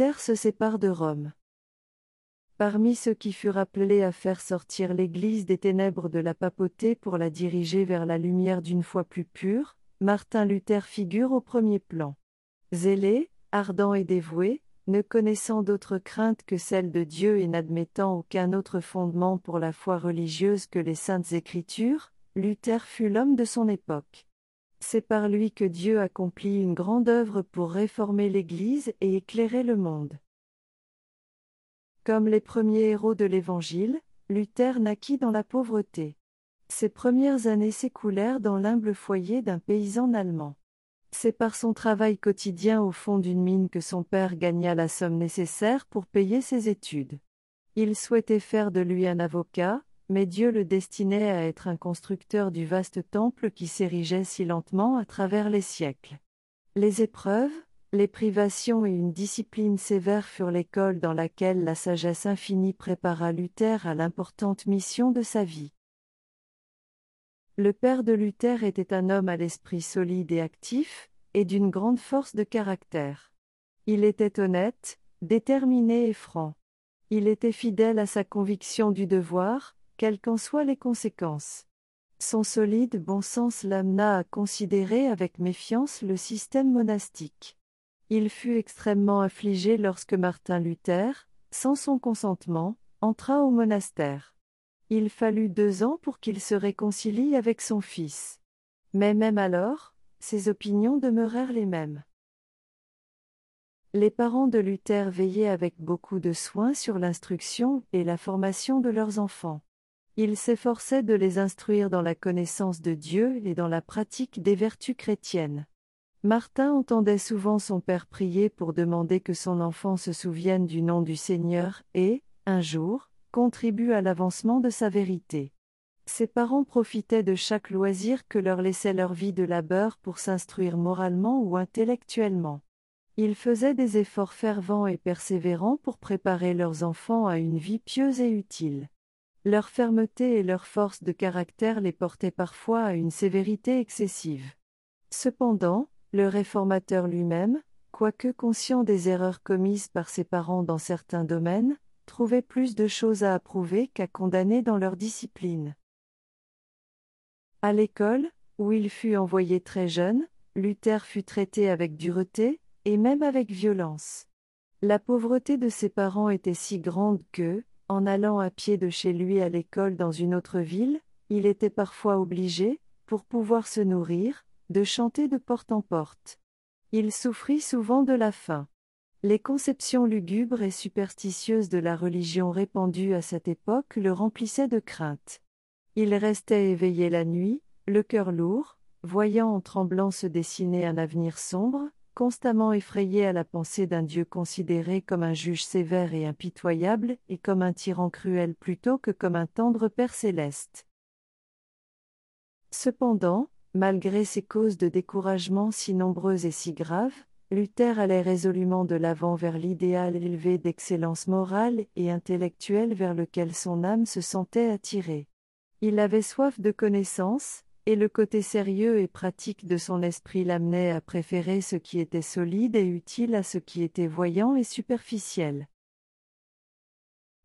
7. Luther se sépare de Rome. Parmi ceux qui furent appelés à faire sortir l'Église des ténèbres de la papauté pour la diriger vers la lumière d'une foi plus pure, Martin Luther figure au premier plan. Zélé, ardent et dévoué, ne connaissant d'autre crainte que celle de Dieu et n'admettant aucun autre fondement pour la foi religieuse que les saintes écritures, Luther fut l'homme de son époque. C'est par lui que Dieu accomplit une grande œuvre pour réformer l'Église et éclairer le monde. Comme les premiers héros de l'Évangile, Luther naquit dans la pauvreté. Ses premières années s'écoulèrent dans l'humble foyer d'un paysan allemand. C'est par son travail quotidien au fond d'une mine que son père gagna la somme nécessaire pour payer ses études. Il souhaitait faire de lui un avocat, mais Dieu le destinait à être un constructeur du vaste temple qui s'érigeait si lentement à travers les siècles. Les épreuves, les privations et une discipline sévère furent l'école dans laquelle la sagesse infinie prépara Luther à l'importante mission de sa vie. Le père de Luther était un homme à l'esprit solide et actif, et d'une grande force de caractère. Il était honnête, déterminé et franc. Il était fidèle à sa conviction du devoir, quelles qu'en soient les conséquences. Son solide bon sens l'amena à considérer avec méfiance le système monastique. Il fut extrêmement affligé lorsque Martin Luther, sans son consentement, entra au monastère. Il fallut deux ans pour qu'il se réconcilie avec son fils. Mais même alors, ses opinions demeurèrent les mêmes. Les parents de Luther veillaient avec beaucoup de soin sur l'instruction et la formation de leurs enfants. Ils s'efforçaient de les instruire dans la connaissance de Dieu et dans la pratique des vertus chrétiennes. Martin entendait souvent son père prier pour demander que son enfant se souvienne du nom du Seigneur et, un jour, contribue à l'avancement de sa vérité. Ses parents profitaient de chaque loisir que leur laissait leur vie de labeur pour s'instruire moralement ou intellectuellement. Ils faisaient des efforts fervents et persévérants pour préparer leurs enfants à une vie pieuse et utile. Leur fermeté et leur force de caractère les portaient parfois à une sévérité excessive. Cependant, le réformateur lui-même, quoique conscient des erreurs commises par ses parents dans certains domaines, trouvaient plus de choses à approuver qu'à condamner dans leur discipline. À l'école, où il fut envoyé très jeune, Luther fut traité avec dureté, et même avec violence. La pauvreté de ses parents était si grande que, en allant à pied de chez lui à l'école dans une autre ville, il était parfois obligé, pour pouvoir se nourrir, de chanter de porte en porte. Il souffrit souvent de la faim. Les conceptions lugubres et superstitieuses de la religion répandue à cette époque le remplissaient de crainte. Il restait éveillé la nuit, le cœur lourd, voyant en tremblant se dessiner un avenir sombre, constamment effrayé à la pensée d'un Dieu considéré comme un juge sévère et impitoyable et comme un tyran cruel plutôt que comme un tendre Père céleste. Cependant, malgré ces causes de découragement si nombreuses et si graves, Luther allait résolument de l'avant vers l'idéal élevé d'excellence morale et intellectuelle vers lequel son âme se sentait attirée. Il avait soif de connaissance, et le côté sérieux et pratique de son esprit l'amenait à préférer ce qui était solide et utile à ce qui était voyant et superficiel.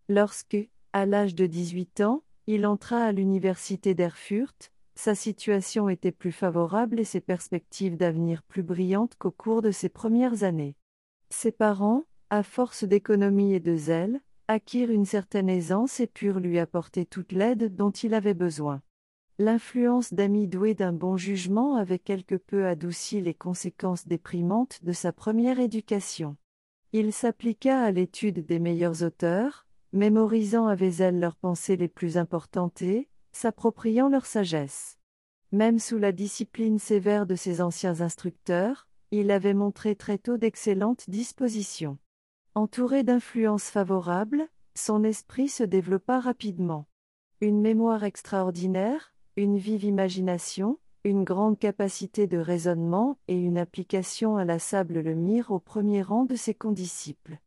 Lorsque, à l'âge de 18 ans, il entra à l'université d'Erfurt, sa situation était plus favorable et ses perspectives d'avenir plus brillantes qu'au cours de ses premières années. Ses parents, à force d'économie et de zèle, acquirent une certaine aisance et purent lui apporter toute l'aide dont il avait besoin. L'influence d'amis doués d'un bon jugement avait quelque peu adouci les conséquences déprimantes de sa première éducation. Il s'appliqua à l'étude des meilleurs auteurs, mémorisant avec zèle leurs pensées les plus importantes et, s'appropriant leur sagesse. Même sous la discipline sévère de ses anciens instructeurs, il avait montré très tôt d'excellentes dispositions. Entouré d'influences favorables, son esprit se développa rapidement. Une mémoire extraordinaire, une vive imagination, une grande capacité de raisonnement et une application inlassable le mirent au premier rang de ses condisciples.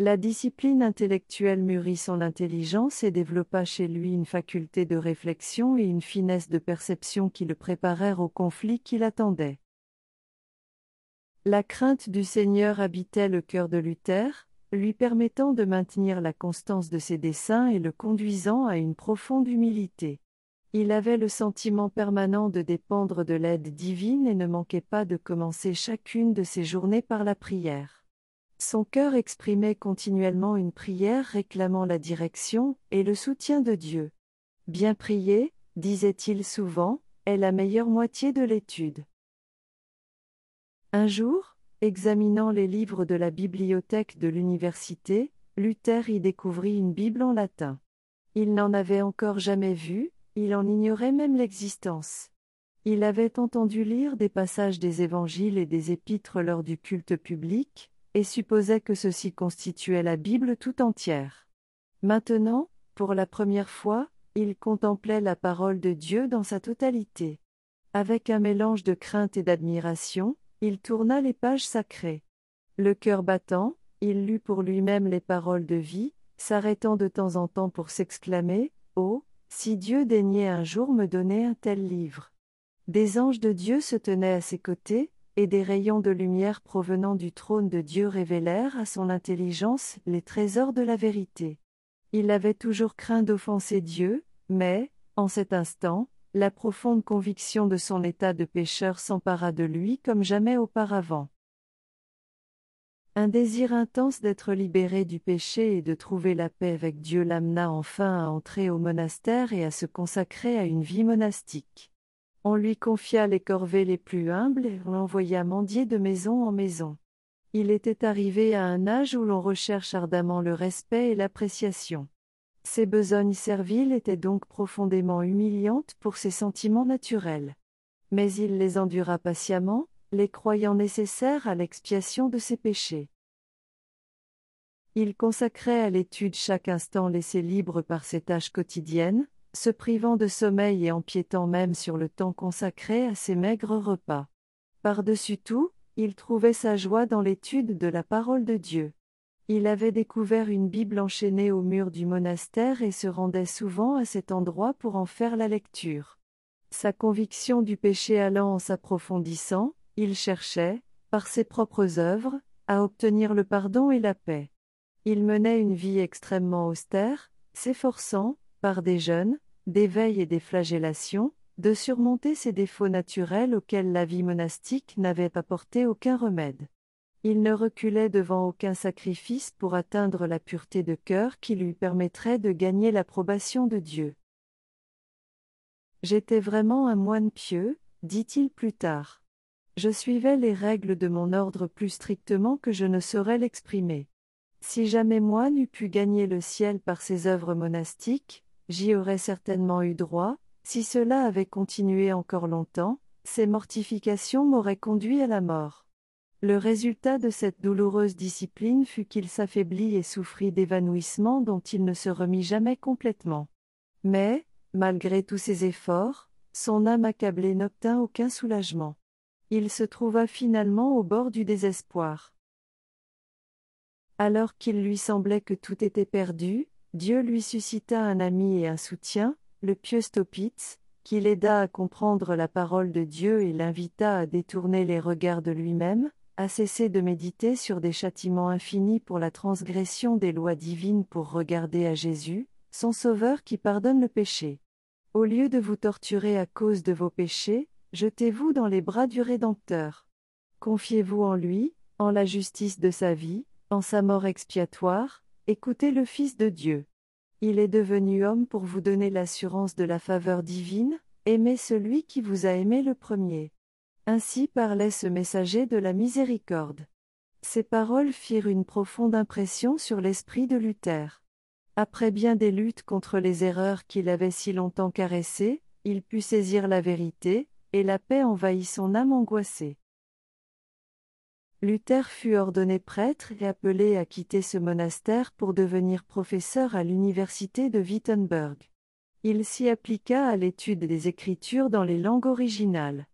La discipline intellectuelle mûrit son intelligence et développa chez lui une faculté de réflexion et une finesse de perception qui le préparèrent au conflit qui l'attendait. La crainte du Seigneur habitait le cœur de Luther, lui permettant de maintenir la constance de ses desseins et le conduisant à une profonde humilité. Il avait le sentiment permanent de dépendre de l'aide divine et ne manquait pas de commencer chacune de ses journées par la prière. Son cœur exprimait continuellement une prière réclamant la direction et le soutien de Dieu. Bien prier, disait-il souvent, est la meilleure moitié de l'étude. Un jour, examinant les livres de la bibliothèque de l'université, Luther y découvrit une Bible en latin. Il n'en avait encore jamais vu, il en ignorait même l'existence. Il avait entendu lire des passages des évangiles et des épîtres lors du culte public, et supposait que ceci constituait la Bible tout entière. Maintenant, pour la première fois, il contemplait la parole de Dieu dans sa totalité. Avec un mélange de crainte et d'admiration, il tourna les pages sacrées. Le cœur battant, il lut pour lui-même les paroles de vie, s'arrêtant de temps en temps pour s'exclamer Oh, si Dieu daignait un jour me donner un tel livre. Des anges de Dieu se tenaient à ses côtés, et des rayons de lumière provenant du trône de Dieu révélèrent à son intelligence les trésors de la vérité. Il avait toujours craint d'offenser Dieu, mais, en cet instant, la profonde conviction de son état de pécheur s'empara de lui comme jamais auparavant. Un désir intense d'être libéré du péché et de trouver la paix avec Dieu l'amena enfin à entrer au monastère et à se consacrer à une vie monastique. On lui confia les corvées les plus humbles et l'envoya mendier de maison en maison. Il était arrivé à un âge où l'on recherche ardemment le respect et l'appréciation. Ses besognes serviles étaient donc profondément humiliantes pour ses sentiments naturels. Mais il les endura patiemment, les croyant nécessaires à l'expiation de ses péchés. Il consacrait à l'étude chaque instant laissé libre par ses tâches quotidiennes, se privant de sommeil et empiétant même sur le temps consacré à ses maigres repas. Par-dessus tout, il trouvait sa joie dans l'étude de la parole de Dieu. Il avait découvert une Bible enchaînée au mur du monastère et se rendait souvent à cet endroit pour en faire la lecture. Sa conviction du péché allant en s'approfondissant, il cherchait, par ses propres œuvres, à obtenir le pardon et la paix. Il menait une vie extrêmement austère, s'efforçant, par des jeûnes, des veilles et des flagellations, de surmonter ces défauts naturels auxquels la vie monastique n'avait apporté aucun remède. Il ne reculait devant aucun sacrifice pour atteindre la pureté de cœur qui lui permettrait de gagner l'approbation de Dieu. J'étais vraiment un moine pieux, dit-il plus tard. Je suivais les règles de mon ordre plus strictement que je ne saurais l'exprimer. Si jamais moi n'eût pu gagner le ciel par ses œuvres monastiques, j'y aurais certainement eu droit, si cela avait continué encore longtemps, ces mortifications m'auraient conduit à la mort. Le résultat de cette douloureuse discipline fut qu'il s'affaiblit et souffrit d'évanouissement dont il ne se remit jamais complètement. Mais, malgré tous ses efforts, son âme accablée n'obtint aucun soulagement il se trouva finalement au bord du désespoir. Alors qu'il lui semblait que tout était perdu, Dieu lui suscita un ami et un soutien, le pieux Stopitz, qui l'aida à comprendre la parole de Dieu et l'invita à détourner les regards de lui-même, à cesser de méditer sur des châtiments infinis pour la transgression des lois divines pour regarder à Jésus, son Sauveur qui pardonne le péché. Au lieu de vous torturer à cause de vos péchés, Jetez-vous dans les bras du Rédempteur. Confiez-vous en lui, en la justice de sa vie, en sa mort expiatoire, écoutez le Fils de Dieu. Il est devenu homme pour vous donner l'assurance de la faveur divine, aimez celui qui vous a aimé le premier. Ainsi parlait ce messager de la miséricorde. Ces paroles firent une profonde impression sur l'esprit de Luther. Après bien des luttes contre les erreurs qu'il avait si longtemps caressées, il put saisir la vérité, et la paix envahit son âme angoissée. Luther fut ordonné prêtre et appelé à quitter ce monastère pour devenir professeur à l'université de Wittenberg. Il s'y appliqua à l'étude des Écritures dans les langues originales.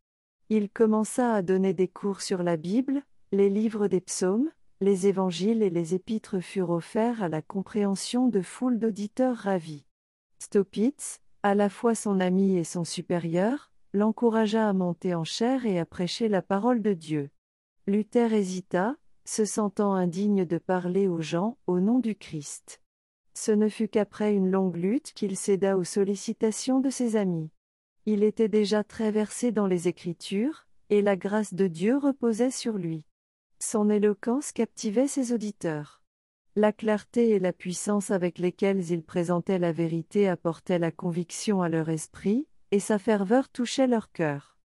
Il commença à donner des cours sur la Bible, les livres des psaumes, les évangiles et les épîtres furent offerts à la compréhension de foules d'auditeurs ravis. Stopitz, à la fois son ami et son supérieur, l'encouragea à monter en chair et à prêcher la parole de Dieu. Luther hésita, se sentant indigne de parler aux gens au nom du Christ. Ce ne fut qu'après une longue lutte qu'il céda aux sollicitations de ses amis. Il était déjà très versé dans les Écritures, et la grâce de Dieu reposait sur lui. Son éloquence captivait ses auditeurs. La clarté et la puissance avec lesquelles il présentait la vérité apportaient la conviction à leur esprit, et sa ferveur touchait leur cœur.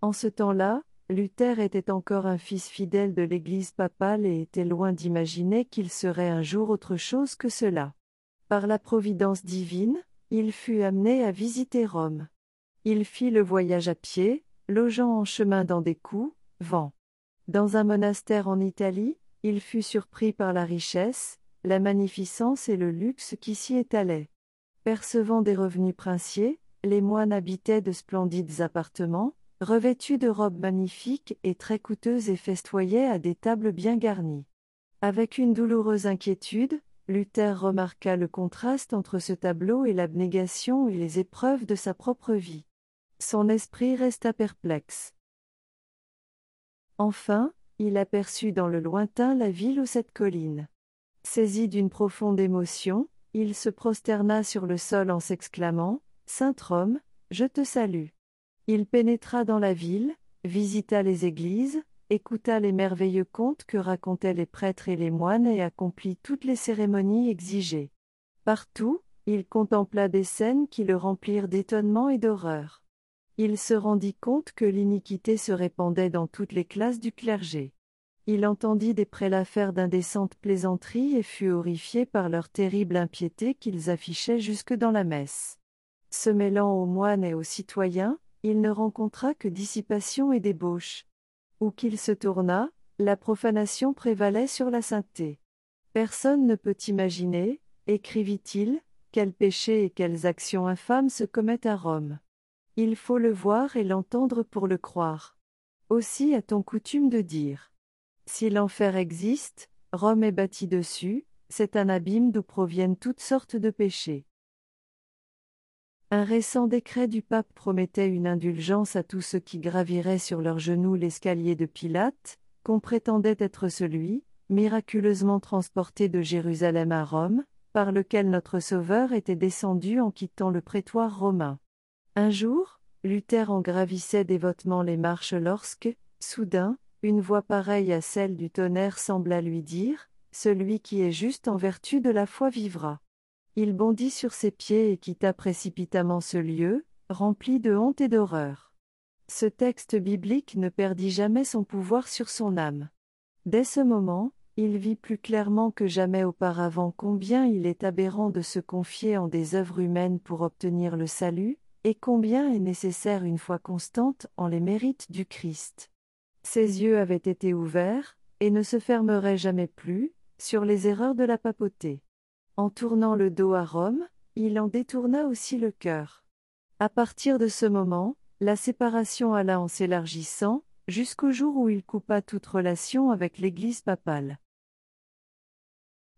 En ce temps-là, Luther était encore un fils fidèle de l'Église papale et était loin d'imaginer qu'il serait un jour autre chose que cela. Par la providence divine, il fut amené à visiter Rome. Il fit le voyage à pied, logeant en chemin dans des coups, vents. Dans un monastère en Italie, il fut surpris par la richesse, la magnificence et le luxe qui s'y étalaient. Percevant des revenus princiers, les moines habitaient de splendides appartements, revêtus de robes magnifiques et très coûteuses et festoyaient à des tables bien garnies. Avec une douloureuse inquiétude, Luther remarqua le contraste entre ce tableau et l'abnégation et les épreuves de sa propre vie. Son esprit resta perplexe. Enfin, il aperçut dans le lointain la ville aux sept collines. Saisi d'une profonde émotion, il se prosterna sur le sol en s'exclamant Saint Rome, je te salue. Il pénétra dans la ville, visita les églises, écouta les merveilleux contes que racontaient les prêtres et les moines et accomplit toutes les cérémonies exigées. Partout, il contempla des scènes qui le remplirent d'étonnement et d'horreur. Il se rendit compte que l'iniquité se répandait dans toutes les classes du clergé. Il entendit des prélats faire d'indécentes plaisanteries et fut horrifié par leur terrible impiété qu'ils affichaient jusque dans la messe. Se mêlant aux moines et aux citoyens, il ne rencontra que dissipation et débauche. Où qu'il se tourna, la profanation prévalait sur la sainteté. Personne ne peut imaginer, écrivit-il, quels péchés et quelles actions infâmes se commettent à Rome. Il faut le voir et l'entendre pour le croire. Aussi a-t-on coutume de dire. Si l'enfer existe, Rome est bâtie dessus, c'est un abîme d'où proviennent toutes sortes de péchés. Un récent décret du pape promettait une indulgence à tous ceux qui graviraient sur leurs genoux l'escalier de Pilate, qu'on prétendait être celui, miraculeusement transporté de Jérusalem à Rome, par lequel notre Sauveur était descendu en quittant le prétoire romain. Un jour, Luther en gravissait dévotement les marches lorsque, soudain, une voix pareille à celle du tonnerre sembla lui dire, Celui qui est juste en vertu de la foi vivra. Il bondit sur ses pieds et quitta précipitamment ce lieu, rempli de honte et d'horreur. Ce texte biblique ne perdit jamais son pouvoir sur son âme. Dès ce moment, il vit plus clairement que jamais auparavant combien il est aberrant de se confier en des œuvres humaines pour obtenir le salut, et combien est nécessaire une foi constante en les mérites du Christ. Ses yeux avaient été ouverts, et ne se fermeraient jamais plus, sur les erreurs de la papauté. En tournant le dos à Rome, il en détourna aussi le cœur. À partir de ce moment, la séparation alla en s'élargissant, jusqu'au jour où il coupa toute relation avec l'Église papale.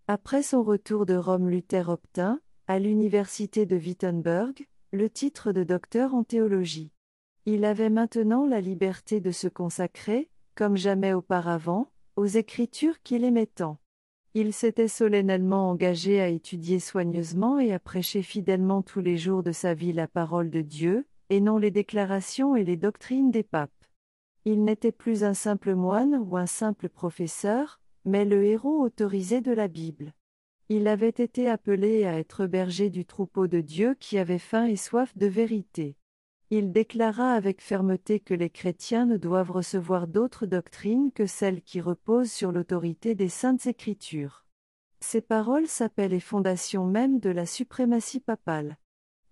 Après son retour de Rome, Luther obtint, à l'université de Wittenberg, le titre de docteur en théologie. Il avait maintenant la liberté de se consacrer, comme jamais auparavant, aux écritures qu'il aimait tant. Il s'était solennellement engagé à étudier soigneusement et à prêcher fidèlement tous les jours de sa vie la parole de Dieu, et non les déclarations et les doctrines des papes. Il n'était plus un simple moine ou un simple professeur, mais le héros autorisé de la Bible. Il avait été appelé à être berger du troupeau de Dieu qui avait faim et soif de vérité. Il déclara avec fermeté que les chrétiens ne doivent recevoir d'autres doctrines que celles qui reposent sur l'autorité des saintes écritures. Ces paroles s'appellent les fondations mêmes de la suprématie papale.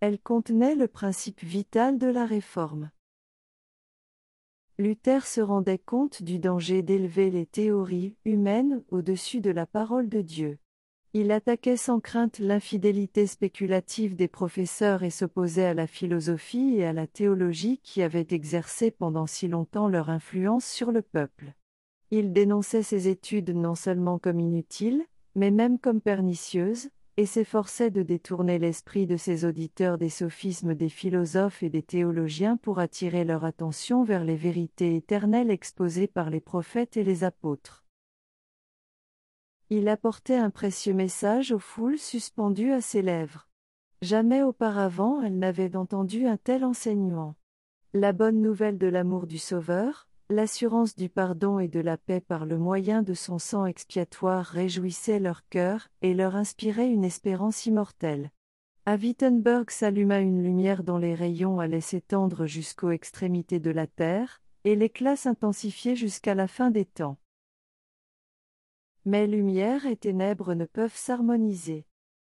Elles contenaient le principe vital de la réforme. Luther se rendait compte du danger d'élever les théories humaines au-dessus de la parole de Dieu. Il attaquait sans crainte l'infidélité spéculative des professeurs et s'opposait à la philosophie et à la théologie qui avaient exercé pendant si longtemps leur influence sur le peuple. Il dénonçait ces études non seulement comme inutiles, mais même comme pernicieuses, et s'efforçait de détourner l'esprit de ses auditeurs des sophismes des philosophes et des théologiens pour attirer leur attention vers les vérités éternelles exposées par les prophètes et les apôtres. Il apportait un précieux message aux foules suspendues à ses lèvres. Jamais auparavant elles n'avaient entendu un tel enseignement. La bonne nouvelle de l'amour du Sauveur, l'assurance du pardon et de la paix par le moyen de son sang expiatoire réjouissait leur cœur et leur inspirait une espérance immortelle. À Wittenberg s'alluma une lumière dont les rayons allaient s'étendre jusqu'aux extrémités de la terre, et l'éclat s'intensifiait jusqu'à la fin des temps. Mais lumière et ténèbres ne peuvent s'harmoniser.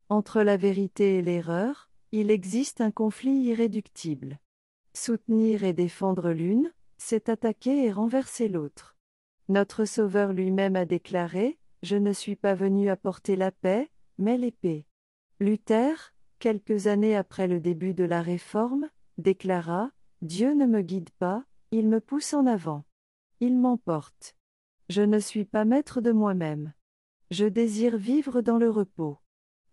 Entre la vérité et l'erreur, il existe un conflit irréductible. Soutenir et défendre l'une, c'est attaquer et renverser l'autre. Notre Sauveur lui-même a déclaré, Je ne suis pas venu apporter la paix, mais l'épée. Luther, quelques années après le début de la Réforme, déclara, Dieu ne me guide pas, il me pousse en avant. Il m'emporte. Je ne suis pas maître de moi-même. Je désire vivre dans le repos.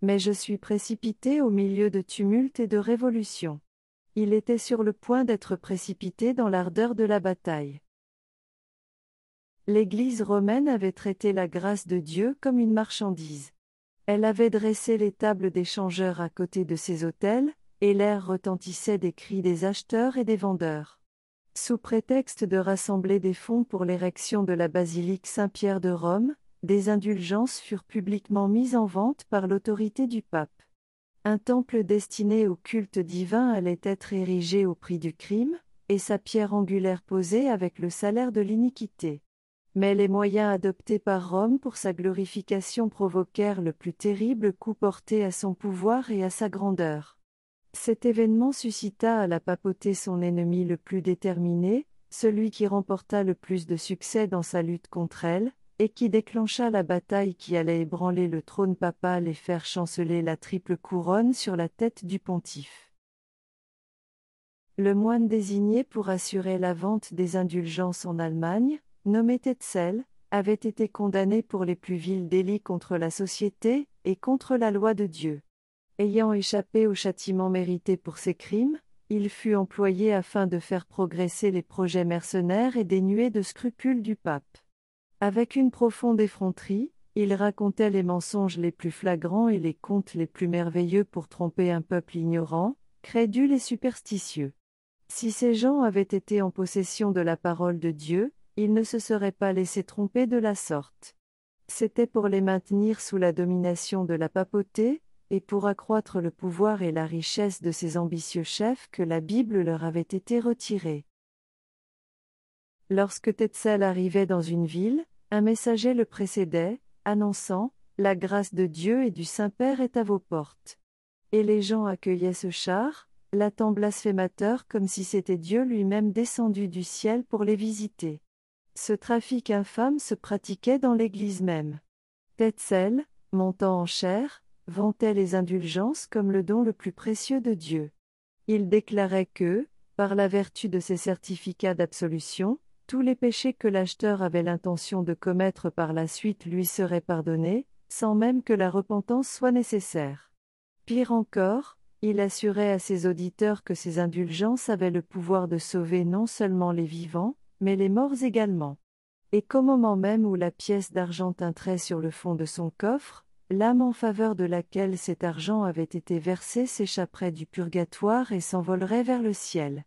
Mais je suis précipité au milieu de tumulte et de révolution. Il était sur le point d'être précipité dans l'ardeur de la bataille. L'Église romaine avait traité la grâce de Dieu comme une marchandise. Elle avait dressé les tables des changeurs à côté de ses autels, et l'air retentissait des cris des acheteurs et des vendeurs. Sous prétexte de rassembler des fonds pour l'érection de la basilique Saint-Pierre de Rome, des indulgences furent publiquement mises en vente par l'autorité du pape. Un temple destiné au culte divin allait être érigé au prix du crime, et sa pierre angulaire posée avec le salaire de l'iniquité. Mais les moyens adoptés par Rome pour sa glorification provoquèrent le plus terrible coup porté à son pouvoir et à sa grandeur. Cet événement suscita à la papauté son ennemi le plus déterminé, celui qui remporta le plus de succès dans sa lutte contre elle, et qui déclencha la bataille qui allait ébranler le trône papal et faire chanceler la triple couronne sur la tête du pontife. Le moine désigné pour assurer la vente des indulgences en Allemagne, nommé Tetzel, avait été condamné pour les plus vils délits contre la société et contre la loi de Dieu. Ayant échappé au châtiment mérité pour ses crimes, il fut employé afin de faire progresser les projets mercenaires et dénués de scrupules du pape. Avec une profonde effronterie, il racontait les mensonges les plus flagrants et les contes les plus merveilleux pour tromper un peuple ignorant, crédule et superstitieux. Si ces gens avaient été en possession de la parole de Dieu, ils ne se seraient pas laissés tromper de la sorte. C'était pour les maintenir sous la domination de la papauté, et pour accroître le pouvoir et la richesse de ces ambitieux chefs que la Bible leur avait été retirée. Lorsque Tetzel arrivait dans une ville, un messager le précédait, annonçant La grâce de Dieu et du Saint-Père est à vos portes. Et les gens accueillaient ce char, latent blasphémateur comme si c'était Dieu lui-même descendu du ciel pour les visiter. Ce trafic infâme se pratiquait dans l'Église même. Tetzel, montant en chair, vantait les indulgences comme le don le plus précieux de Dieu. Il déclarait que, par la vertu de ses certificats d'absolution, tous les péchés que l'acheteur avait l'intention de commettre par la suite lui seraient pardonnés, sans même que la repentance soit nécessaire. Pire encore, il assurait à ses auditeurs que ces indulgences avaient le pouvoir de sauver non seulement les vivants, mais les morts également. Et qu'au moment même où la pièce d'argent tintrait sur le fond de son coffre, l'âme en faveur de laquelle cet argent avait été versé s'échapperait du purgatoire et s'envolerait vers le ciel.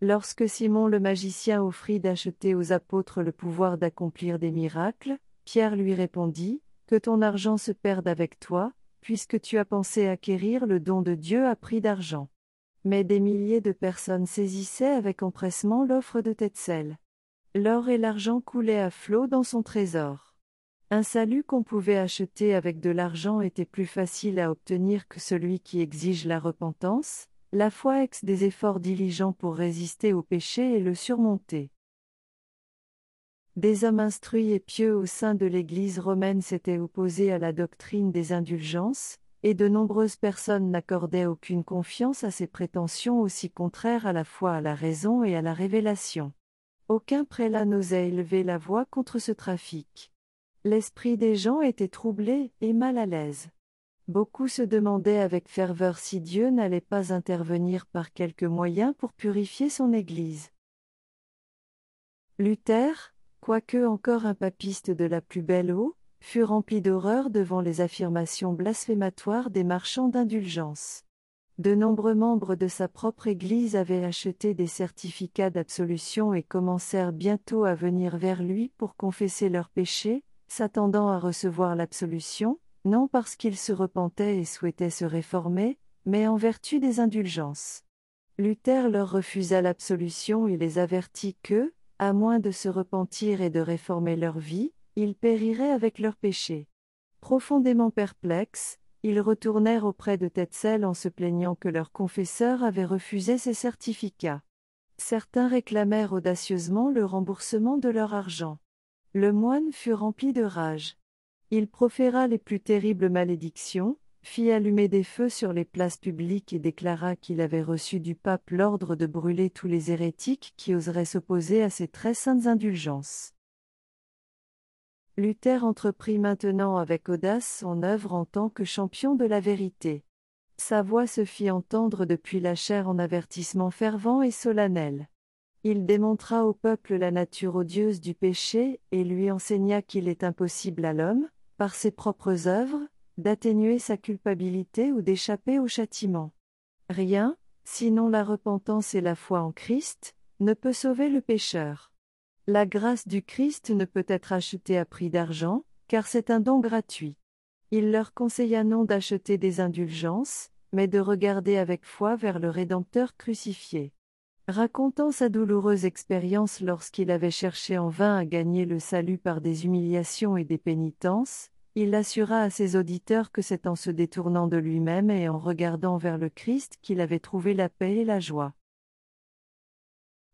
Lorsque Simon le magicien offrit d'acheter aux apôtres le pouvoir d'accomplir des miracles, Pierre lui répondit, Que ton argent se perde avec toi, puisque tu as pensé acquérir le don de Dieu à prix d'argent. Mais des milliers de personnes saisissaient avec empressement l'offre de Tetzel. L'or et l'argent coulaient à flot dans son trésor. Un salut qu'on pouvait acheter avec de l'argent était plus facile à obtenir que celui qui exige la repentance, la foi ex des efforts diligents pour résister au péché et le surmonter. Des hommes instruits et pieux au sein de l'Église romaine s'étaient opposés à la doctrine des indulgences, et de nombreuses personnes n'accordaient aucune confiance à ces prétentions aussi contraires à la foi à la raison et à la révélation. Aucun prélat n'osait élever la voix contre ce trafic. L'esprit des gens était troublé et mal à l'aise. Beaucoup se demandaient avec ferveur si Dieu n'allait pas intervenir par quelque moyen pour purifier son Église. Luther, quoique encore un papiste de la plus belle eau, fut rempli d'horreur devant les affirmations blasphématoires des marchands d'indulgence. De nombreux membres de sa propre Église avaient acheté des certificats d'absolution et commencèrent bientôt à venir vers lui pour confesser leurs péchés, s'attendant à recevoir l'absolution, non parce qu'ils se repentaient et souhaitaient se réformer, mais en vertu des indulgences. Luther leur refusa l'absolution et les avertit que, à moins de se repentir et de réformer leur vie, ils périraient avec leurs péchés. Profondément perplexes, ils retournèrent auprès de Tetzel en se plaignant que leur confesseur avait refusé ces certificats. Certains réclamèrent audacieusement le remboursement de leur argent. Le moine fut rempli de rage. Il proféra les plus terribles malédictions, fit allumer des feux sur les places publiques et déclara qu'il avait reçu du pape l'ordre de brûler tous les hérétiques qui oseraient s'opposer à ses très saintes indulgences. Luther entreprit maintenant avec audace son œuvre en tant que champion de la vérité. Sa voix se fit entendre depuis la chair en avertissement fervent et solennel. Il démontra au peuple la nature odieuse du péché et lui enseigna qu'il est impossible à l'homme, par ses propres œuvres, d'atténuer sa culpabilité ou d'échapper au châtiment. Rien, sinon la repentance et la foi en Christ, ne peut sauver le pécheur. La grâce du Christ ne peut être achetée à prix d'argent, car c'est un don gratuit. Il leur conseilla non d'acheter des indulgences, mais de regarder avec foi vers le Rédempteur crucifié. Racontant sa douloureuse expérience lorsqu'il avait cherché en vain à gagner le salut par des humiliations et des pénitences, il assura à ses auditeurs que c'est en se détournant de lui-même et en regardant vers le Christ qu'il avait trouvé la paix et la joie.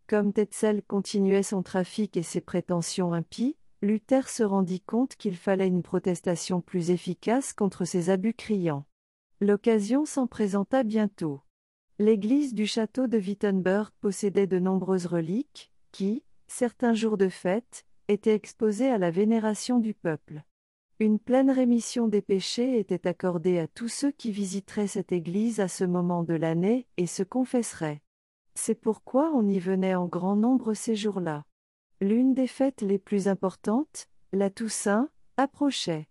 Comme Tetzel continuait son trafic et ses prétentions impies, Luther se rendit compte qu'il fallait une protestation plus efficace contre ces abus criants. L'occasion s'en présenta bientôt. L'église du château de Wittenberg possédait de nombreuses reliques, qui, certains jours de fête, étaient exposées à la vénération du peuple. Une pleine rémission des péchés était accordée à tous ceux qui visiteraient cette église à ce moment de l'année et se confesseraient. C'est pourquoi on y venait en grand nombre ces jours-là. L'une des fêtes les plus importantes, la Toussaint, approchait.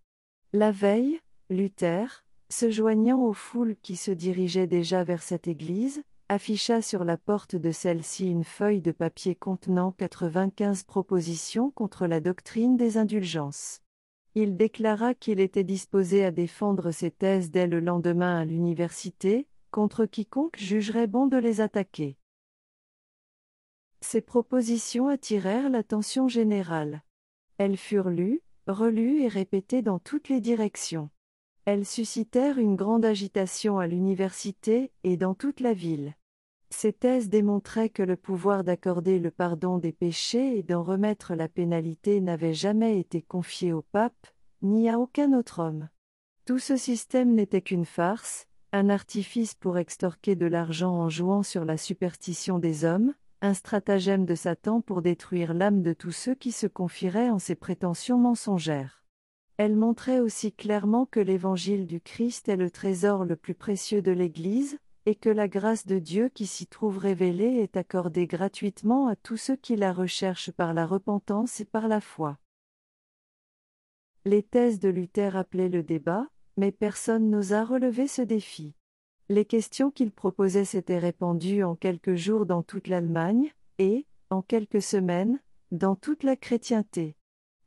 La veille, Luther, se joignant aux foules qui se dirigeaient déjà vers cette église, afficha sur la porte de celle-ci une feuille de papier contenant 95 propositions contre la doctrine des indulgences. Il déclara qu'il était disposé à défendre ses thèses dès le lendemain à l'université, contre quiconque jugerait bon de les attaquer. Ces propositions attirèrent l'attention générale. Elles furent lues, relues et répétées dans toutes les directions. Elles suscitèrent une grande agitation à l'université et dans toute la ville. Ces thèses démontraient que le pouvoir d'accorder le pardon des péchés et d'en remettre la pénalité n'avait jamais été confié au pape, ni à aucun autre homme. Tout ce système n'était qu'une farce, un artifice pour extorquer de l'argent en jouant sur la superstition des hommes, un stratagème de Satan pour détruire l'âme de tous ceux qui se confieraient en ses prétentions mensongères. Elle montrait aussi clairement que l'évangile du Christ est le trésor le plus précieux de l'Église, et que la grâce de Dieu qui s'y trouve révélée est accordée gratuitement à tous ceux qui la recherchent par la repentance et par la foi. Les thèses de Luther appelaient le débat, mais personne n'osa relever ce défi. Les questions qu'il proposait s'étaient répandues en quelques jours dans toute l'Allemagne, et, en quelques semaines, dans toute la chrétienté.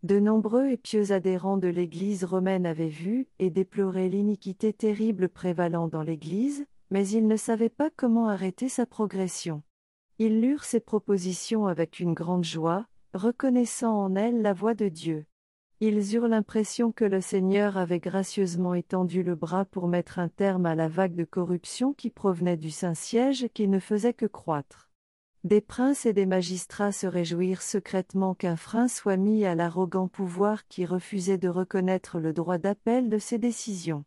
De nombreux et pieux adhérents de l'Église romaine avaient vu et déploré l'iniquité terrible prévalant dans l'Église, mais ils ne savaient pas comment arrêter sa progression. Ils lurent ces propositions avec une grande joie, reconnaissant en elles la voix de Dieu. Ils eurent l'impression que le Seigneur avait gracieusement étendu le bras pour mettre un terme à la vague de corruption qui provenait du Saint-Siège et qui ne faisait que croître. Des princes et des magistrats se réjouirent secrètement qu'un frein soit mis à l'arrogant pouvoir qui refusait de reconnaître le droit d'appel de ses décisions.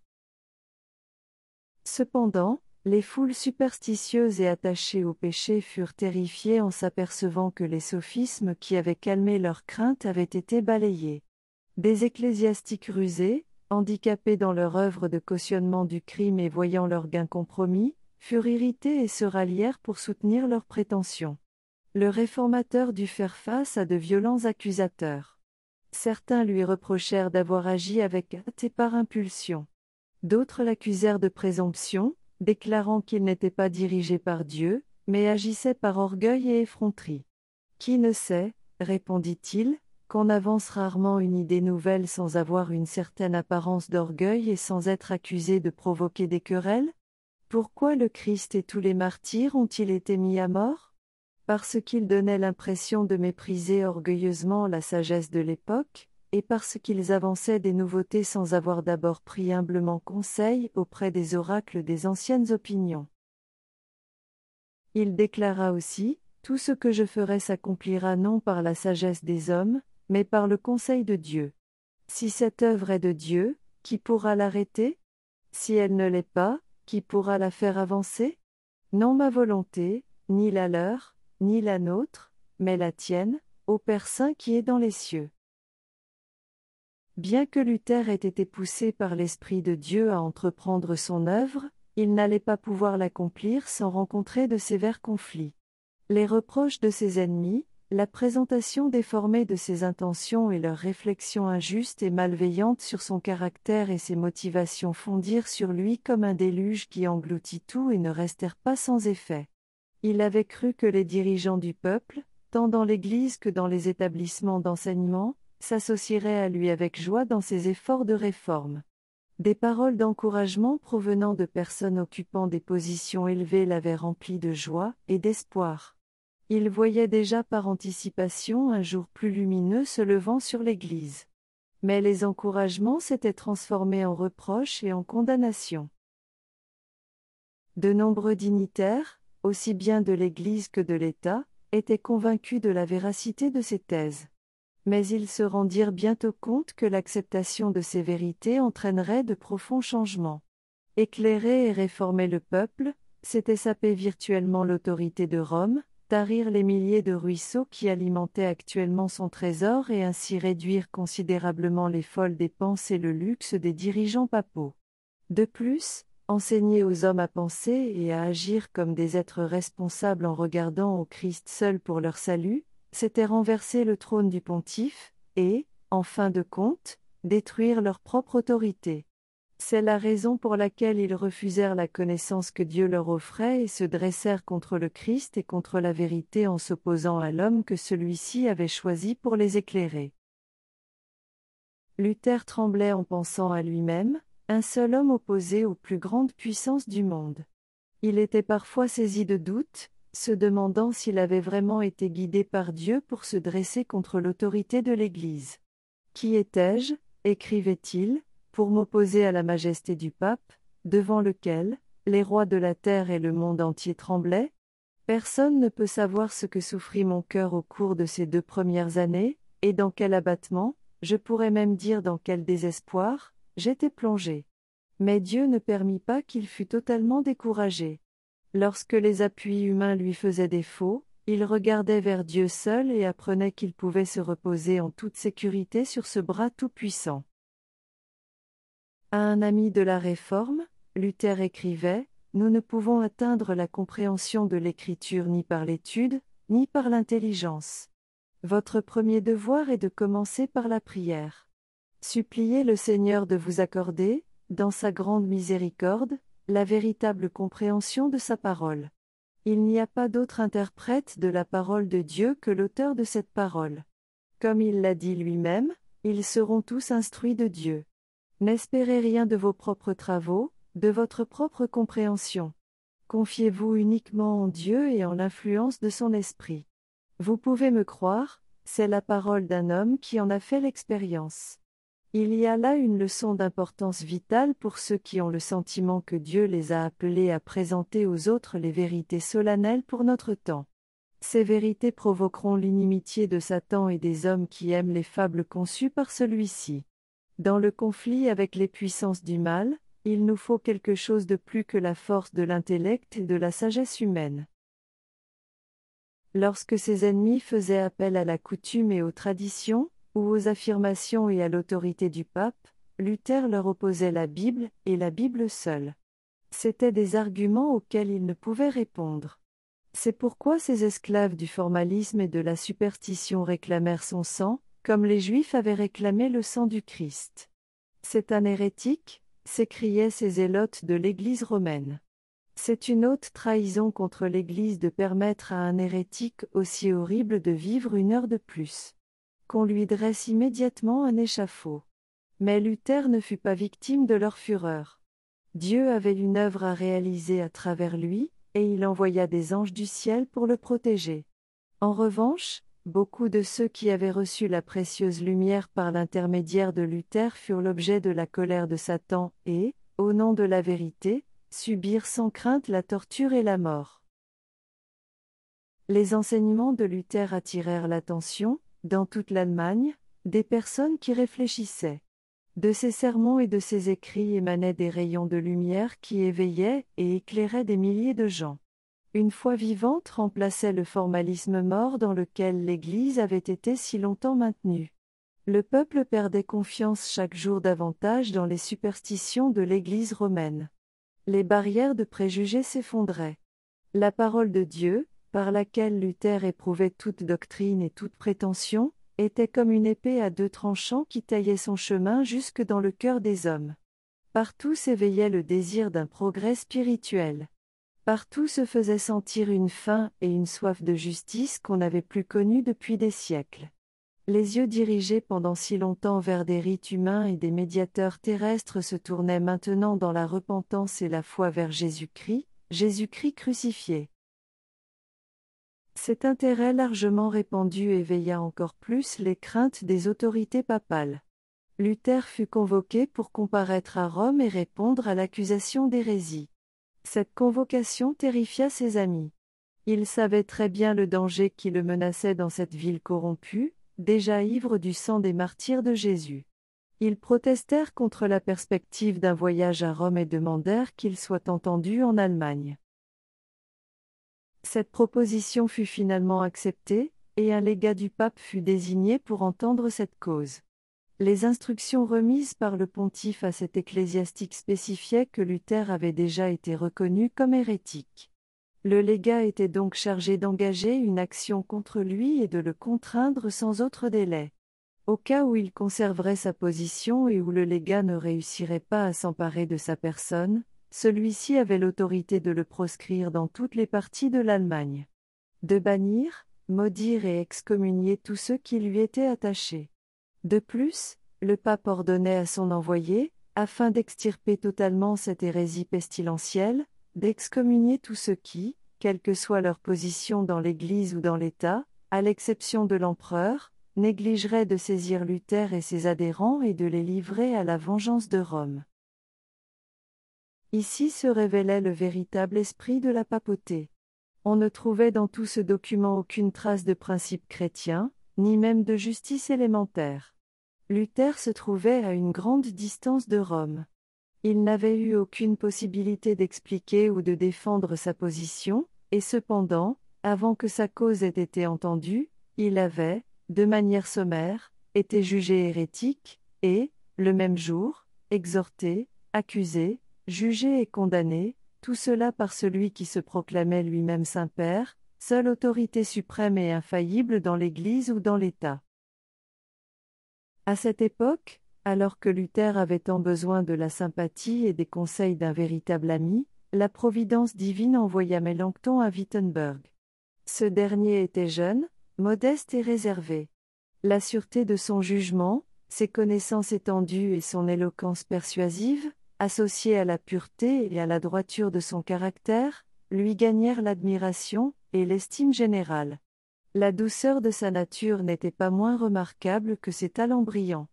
Cependant, les foules superstitieuses et attachées au péché furent terrifiées en s'apercevant que les sophismes qui avaient calmé leurs craintes avaient été balayés. Des ecclésiastiques rusés, handicapés dans leur œuvre de cautionnement du crime et voyant leur gain compromis, furent irrités et se rallièrent pour soutenir leurs prétentions. Le réformateur dut faire face à de violents accusateurs. Certains lui reprochèrent d'avoir agi avec hâte et par impulsion. D'autres l'accusèrent de présomption, déclarant qu'il n'était pas dirigé par Dieu, mais agissait par orgueil et effronterie. Qui ne sait, répondit-il, qu'on avance rarement une idée nouvelle sans avoir une certaine apparence d'orgueil et sans être accusé de provoquer des querelles? Pourquoi le Christ et tous les martyrs ont-ils été mis à mort? Parce qu'ils donnaient l'impression de mépriser orgueilleusement la sagesse de l'époque, et parce qu'ils avançaient des nouveautés sans avoir d'abord pris humblement conseil auprès des oracles des anciennes opinions. Il déclara aussi, Tout ce que je ferai s'accomplira non par la sagesse des hommes, mais par le conseil de Dieu. Si cette œuvre est de Dieu, qui pourra l'arrêter? Si elle ne l'est pas, qui pourra la faire avancer? Non ma volonté, ni la leur, ni la nôtre, mais la tienne, ô Père Saint qui est dans les cieux. Bien que Luther ait été poussé par l'Esprit de Dieu à entreprendre son œuvre, il n'allait pas pouvoir l'accomplir sans rencontrer de sévères conflits. Les reproches de ses ennemis, la présentation déformée de ses intentions et leurs réflexions injustes et malveillantes sur son caractère et ses motivations fondirent sur lui comme un déluge qui engloutit tout et ne restèrent pas sans effet. Il avait cru que les dirigeants du peuple, tant dans l'Église que dans les établissements d'enseignement, s'associeraient à lui avec joie dans ses efforts de réforme. Des paroles d'encouragement provenant de personnes occupant des positions élevées l'avaient rempli de joie et d'espoir. Il voyait déjà par anticipation un jour plus lumineux se levant sur l'Église. Mais les encouragements s'étaient transformés en reproches et en condamnations. De nombreux dignitaires, aussi bien de l'Église que de l'État, étaient convaincus de la véracité de ces thèses. Mais ils se rendirent bientôt compte que l'acceptation de ces vérités entraînerait de profonds changements. Éclairer et réformer le peuple, c'était saper virtuellement l'autorité de Rome, tarir les milliers de ruisseaux qui alimentaient actuellement son trésor et ainsi réduire considérablement les folles dépenses et le luxe des dirigeants papaux. De plus, enseigner aux hommes à penser et à agir comme des êtres responsables en regardant au Christ seul pour leur salut, c'était renverser le trône du pontife, et, en fin de compte, détruire leur propre autorité. C'est la raison pour laquelle ils refusèrent la connaissance que Dieu leur offrait et se dressèrent contre le Christ et contre la vérité en s'opposant à l'homme que celui-ci avait choisi pour les éclairer. Luther tremblait en pensant à lui-même, un seul homme opposé aux plus grandes puissances du monde. Il était parfois saisi de doutes, se demandant s'il avait vraiment été guidé par Dieu pour se dresser contre l'autorité de l'Église. Qui étais-je? écrivait-il, pour m'opposer à la majesté du pape, devant lequel, les rois de la terre et le monde entier tremblaient Personne ne peut savoir ce que souffrit mon cœur au cours de ces deux premières années, et dans quel abattement, je pourrais même dire dans quel désespoir, j'étais plongé. Mais Dieu ne permit pas qu'il fût totalement découragé. Lorsque les appuis humains lui faisaient défaut, il regardait vers Dieu seul et apprenait qu'il pouvait se reposer en toute sécurité sur ce bras tout-puissant. À un ami de la Réforme, Luther écrivait Nous ne pouvons atteindre la compréhension de l'Écriture ni par l'étude, ni par l'intelligence. Votre premier devoir est de commencer par la prière. Suppliez le Seigneur de vous accorder, dans sa grande miséricorde, la véritable compréhension de sa parole. Il n'y a pas d'autre interprète de la parole de Dieu que l'auteur de cette parole. Comme il l'a dit lui-même, ils seront tous instruits de Dieu. N'espérez rien de vos propres travaux, de votre propre compréhension. Confiez-vous uniquement en Dieu et en l'influence de son esprit. Vous pouvez me croire, c'est la parole d'un homme qui en a fait l'expérience. Il y a là une leçon d'importance vitale pour ceux qui ont le sentiment que Dieu les a appelés à présenter aux autres les vérités solennelles pour notre temps. Ces vérités provoqueront l'inimitié de Satan et des hommes qui aiment les fables conçues par celui-ci. Dans le conflit avec les puissances du mal, il nous faut quelque chose de plus que la force de l'intellect et de la sagesse humaine. Lorsque ses ennemis faisaient appel à la coutume et aux traditions, ou aux affirmations et à l'autorité du pape, Luther leur opposait la Bible et la Bible seule. C'étaient des arguments auxquels il ne pouvait répondre. C'est pourquoi ces esclaves du formalisme et de la superstition réclamèrent son sang, comme les Juifs avaient réclamé le sang du Christ. C'est un hérétique, s'écriaient ces zélotes de l'Église romaine. C'est une haute trahison contre l'Église de permettre à un hérétique aussi horrible de vivre une heure de plus. Qu'on lui dresse immédiatement un échafaud. Mais Luther ne fut pas victime de leur fureur. Dieu avait une œuvre à réaliser à travers lui, et il envoya des anges du ciel pour le protéger. En revanche, beaucoup de ceux qui avaient reçu la précieuse lumière par l'intermédiaire de Luther furent l'objet de la colère de Satan et, au nom de la vérité, subirent sans crainte la torture et la mort. Les enseignements de Luther attirèrent l'attention, dans toute l'Allemagne, des personnes qui réfléchissaient. De ses sermons et de ses écrits émanaient des rayons de lumière qui éveillaient et éclairaient des milliers de gens. Une foi vivante remplaçait le formalisme mort dans lequel l'Église avait été si longtemps maintenue. Le peuple perdait confiance chaque jour davantage dans les superstitions de l'Église romaine. Les barrières de préjugés s'effondraient. La parole de Dieu, par laquelle Luther éprouvait toute doctrine et toute prétention, était comme une épée à deux tranchants qui taillait son chemin jusque dans le cœur des hommes. Partout s'éveillait le désir d'un progrès spirituel. Partout se faisait sentir une faim et une soif de justice qu'on n'avait plus connues depuis des siècles. Les yeux dirigés pendant si longtemps vers des rites humains et des médiateurs terrestres se tournaient maintenant dans la repentance et la foi vers Jésus-Christ, Jésus-Christ crucifié. Cet intérêt largement répandu éveilla encore plus les craintes des autorités papales. Luther fut convoqué pour comparaître à Rome et répondre à l'accusation d'hérésie. Cette convocation terrifia ses amis. Il savait très bien le danger qui le menaçait dans cette ville corrompue, déjà ivre du sang des martyrs de Jésus. Ils protestèrent contre la perspective d'un voyage à Rome et demandèrent qu'il soit entendu en Allemagne. Cette proposition fut finalement acceptée, et un légat du pape fut désigné pour entendre cette cause. Les instructions remises par le pontife à cet ecclésiastique spécifiaient que Luther avait déjà été reconnu comme hérétique. Le légat était donc chargé d'engager une action contre lui et de le contraindre sans autre délai. Au cas où il conserverait sa position et où le légat ne réussirait pas à s'emparer de sa personne, celui-ci avait l'autorité de le proscrire dans toutes les parties de l'Allemagne. De bannir, maudire et excommunier tous ceux qui lui étaient attachés. De plus, le pape ordonnait à son envoyé, afin d'extirper totalement cette hérésie pestilentielle, d'excommunier tous ceux qui, quelle que soit leur position dans l'Église ou dans l'État, à l'exception de l'empereur, négligeraient de saisir Luther et ses adhérents et de les livrer à la vengeance de Rome. Ici se révélait le véritable esprit de la papauté. On ne trouvait dans tout ce document aucune trace de principe chrétien, ni même de justice élémentaire. Luther se trouvait à une grande distance de Rome. Il n'avait eu aucune possibilité d'expliquer ou de défendre sa position, et cependant, avant que sa cause ait été entendue, il avait, de manière sommaire, été jugé hérétique, et, le même jour, exhorté, accusé, jugé et condamné, tout cela par celui qui se proclamait lui-même Saint-Père, seule autorité suprême et infaillible dans l'Église ou dans l'État. À cette époque, alors que Luther avait tant besoin de la sympathie et des conseils d'un véritable ami, la providence divine envoya Melanchthon à Wittenberg. Ce dernier était jeune, modeste et réservé. La sûreté de son jugement, ses connaissances étendues et son éloquence persuasive, associés à la pureté et à la droiture de son caractère, lui gagnèrent l'admiration et l'estime générale. La douceur de sa nature n'était pas moins remarquable que ses talents brillants.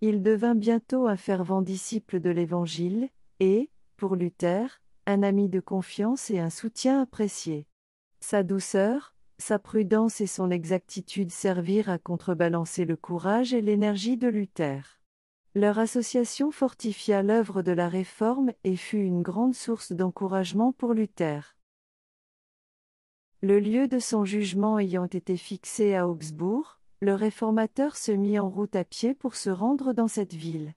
Il devint bientôt un fervent disciple de l'Évangile, et, pour Luther, un ami de confiance et un soutien apprécié. Sa douceur, sa prudence et son exactitude servirent à contrebalancer le courage et l'énergie de Luther. Leur association fortifia l'œuvre de la réforme et fut une grande source d'encouragement pour Luther. Le lieu de son jugement ayant été fixé à Augsbourg, le réformateur se mit en route à pied pour se rendre dans cette ville.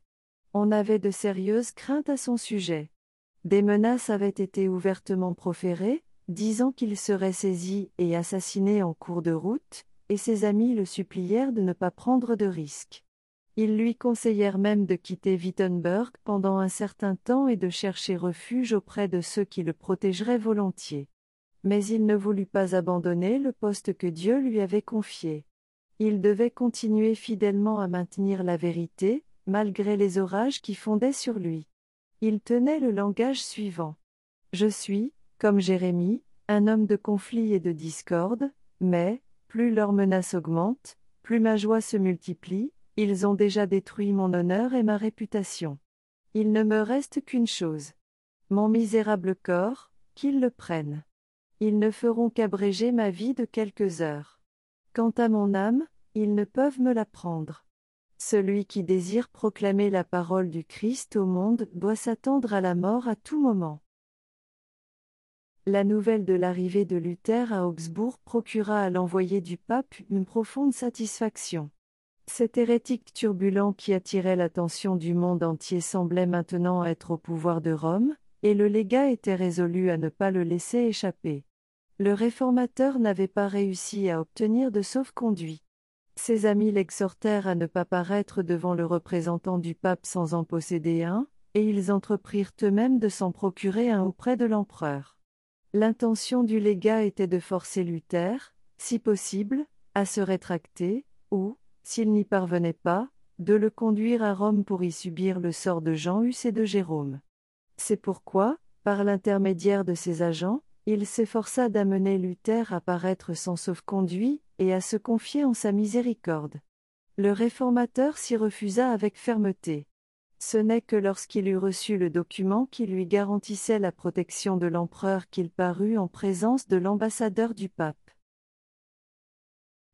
On avait de sérieuses craintes à son sujet. Des menaces avaient été ouvertement proférées, disant qu'il serait saisi et assassiné en cours de route, et ses amis le supplièrent de ne pas prendre de risques. Ils lui conseillèrent même de quitter Wittenberg pendant un certain temps et de chercher refuge auprès de ceux qui le protégeraient volontiers. Mais il ne voulut pas abandonner le poste que Dieu lui avait confié. Il devait continuer fidèlement à maintenir la vérité, malgré les orages qui fondaient sur lui. Il tenait le langage suivant. Je suis, comme Jérémie, un homme de conflit et de discorde, mais, plus leurs menaces augmentent, plus ma joie se multiplie, ils ont déjà détruit mon honneur et ma réputation. Il ne me reste qu'une chose. Mon misérable corps, qu'ils le prennent. Ils ne feront qu'abréger ma vie de quelques heures. Quant à mon âme, ils ne peuvent me la prendre. Celui qui désire proclamer la parole du Christ au monde doit s'attendre à la mort à tout moment. La nouvelle de l'arrivée de Luther à Augsbourg procura à l'envoyé du pape une profonde satisfaction. Cet hérétique turbulent qui attirait l'attention du monde entier semblait maintenant être au pouvoir de Rome, et le légat était résolu à ne pas le laisser échapper. Le réformateur n'avait pas réussi à obtenir de sauf-conduit. Ses amis l'exhortèrent à ne pas paraître devant le représentant du pape sans en posséder un, et ils entreprirent eux-mêmes de s'en procurer un auprès de l'empereur. L'intention du légat était de forcer Luther, si possible, à se rétracter, ou, s'il n'y parvenait pas, de le conduire à Rome pour y subir le sort de Jean Hus et de Jérôme. C'est pourquoi, par l'intermédiaire de ses agents, il s'efforça d'amener Luther à paraître sans sauf-conduit, et à se confier en sa miséricorde. Le réformateur s'y refusa avec fermeté. Ce n'est que lorsqu'il eut reçu le document qui lui garantissait la protection de l'empereur qu'il parut en présence de l'ambassadeur du pape.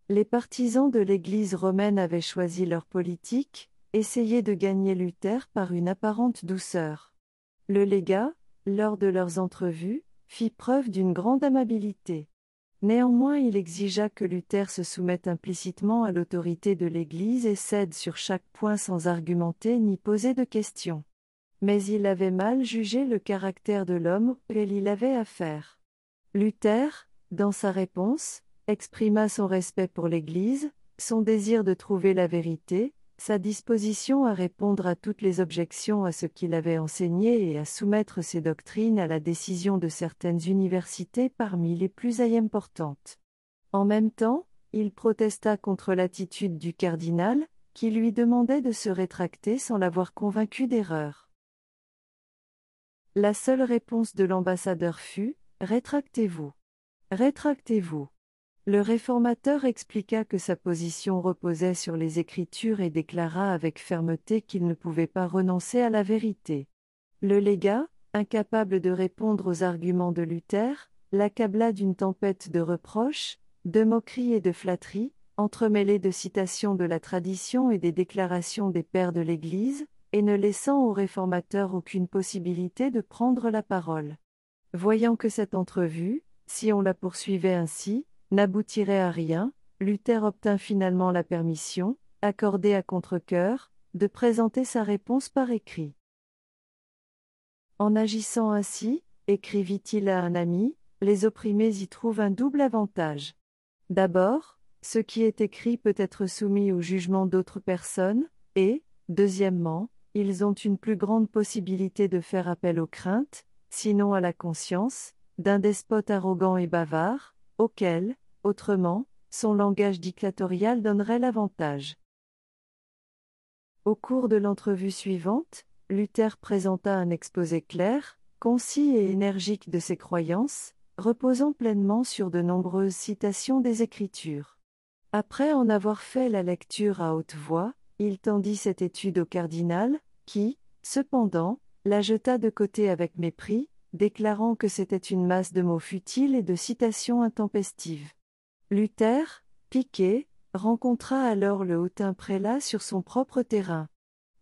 Les partisans de l'Église romaine avaient choisi leur politique, essayé de gagner Luther par une apparente douceur. Le légat, lors de leurs entrevues, fit preuve d'une grande amabilité. Néanmoins il exigea que Luther se soumette implicitement à l'autorité de l'Église et cède sur chaque point sans argumenter ni poser de questions. Mais il avait mal jugé le caractère de l'homme auquel il avait affaire. Luther, dans sa réponse, exprima son respect pour l'Église, son désir de trouver la vérité, sa disposition à répondre à toutes les objections à ce qu'il avait enseigné et à soumettre ses doctrines à la décision de certaines universités parmi les plus importantes. En même temps, il protesta contre l'attitude du cardinal, qui lui demandait de se rétracter sans l'avoir convaincu d'erreur. La seule réponse de l'ambassadeur fut Rétractez-vous. Rétractez-vous. Le réformateur expliqua que sa position reposait sur les Écritures et déclara avec fermeté qu'il ne pouvait pas renoncer à la vérité. Le légat, incapable de répondre aux arguments de Luther, l'accabla d'une tempête de reproches, de moqueries et de flatteries, entremêlées de citations de la tradition et des déclarations des pères de l'Église, et ne laissant au réformateur aucune possibilité de prendre la parole. Voyant que cette entrevue, si on la poursuivait ainsi, n'aboutirait à rien, Luther obtint finalement la permission, accordée à contre-cœur, de présenter sa réponse par écrit. En agissant ainsi, écrivit-il à un ami, les opprimés y trouvent un double avantage. D'abord, ce qui est écrit peut être soumis au jugement d'autres personnes, et, deuxièmement, ils ont une plus grande possibilité de faire appel aux craintes, sinon à la conscience, d'un despote arrogant et bavard, auquel, autrement, son langage dictatorial donnerait l'avantage. Au cours de l'entrevue suivante, Luther présenta un exposé clair, concis et énergique de ses croyances, reposant pleinement sur de nombreuses citations des Écritures. Après en avoir fait la lecture à haute voix, il tendit cette étude au cardinal, qui, cependant, la jeta de côté avec mépris, déclarant que c'était une masse de mots futiles et de citations intempestives. Luther, piqué, rencontra alors le hautain prélat sur son propre terrain.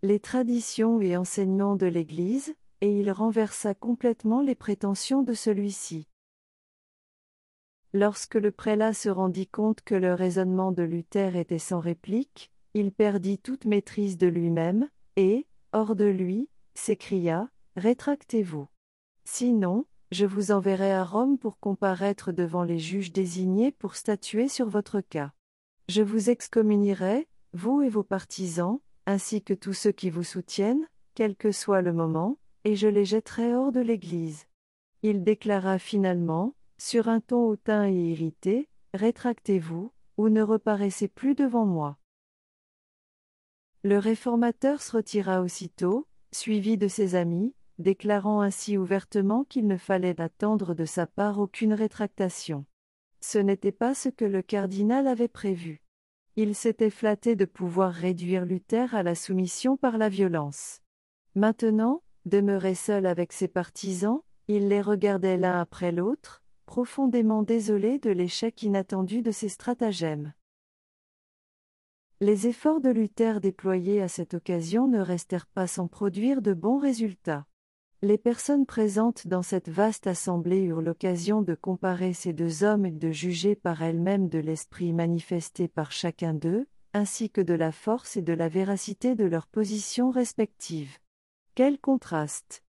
Les traditions et enseignements de l'Église, et il renversa complètement les prétentions de celui-ci. Lorsque le prélat se rendit compte que le raisonnement de Luther était sans réplique, il perdit toute maîtrise de lui-même, et, hors de lui, s'écria, Rétractez-vous. Sinon, je vous enverrai à Rome pour comparaître devant les juges désignés pour statuer sur votre cas. Je vous excommunierai, vous et vos partisans, ainsi que tous ceux qui vous soutiennent, quel que soit le moment, et je les jetterai hors de l'Église. Il déclara finalement, sur un ton hautain et irrité, Rétractez-vous, ou ne reparaissez plus devant moi. Le réformateur se retira aussitôt, suivi de ses amis, déclarant ainsi ouvertement qu'il ne fallait attendre de sa part aucune rétractation. Ce n'était pas ce que le cardinal avait prévu. Il s'était flatté de pouvoir réduire Luther à la soumission par la violence. Maintenant, demeuré seul avec ses partisans, il les regardait l'un après l'autre, profondément désolé de l'échec inattendu de ses stratagèmes. Les efforts de Luther déployés à cette occasion ne restèrent pas sans produire de bons résultats. Les personnes présentes dans cette vaste assemblée eurent l'occasion de comparer ces deux hommes et de juger par elles-mêmes de l'esprit manifesté par chacun d'eux, ainsi que de la force et de la véracité de leurs positions respectives. Quel contraste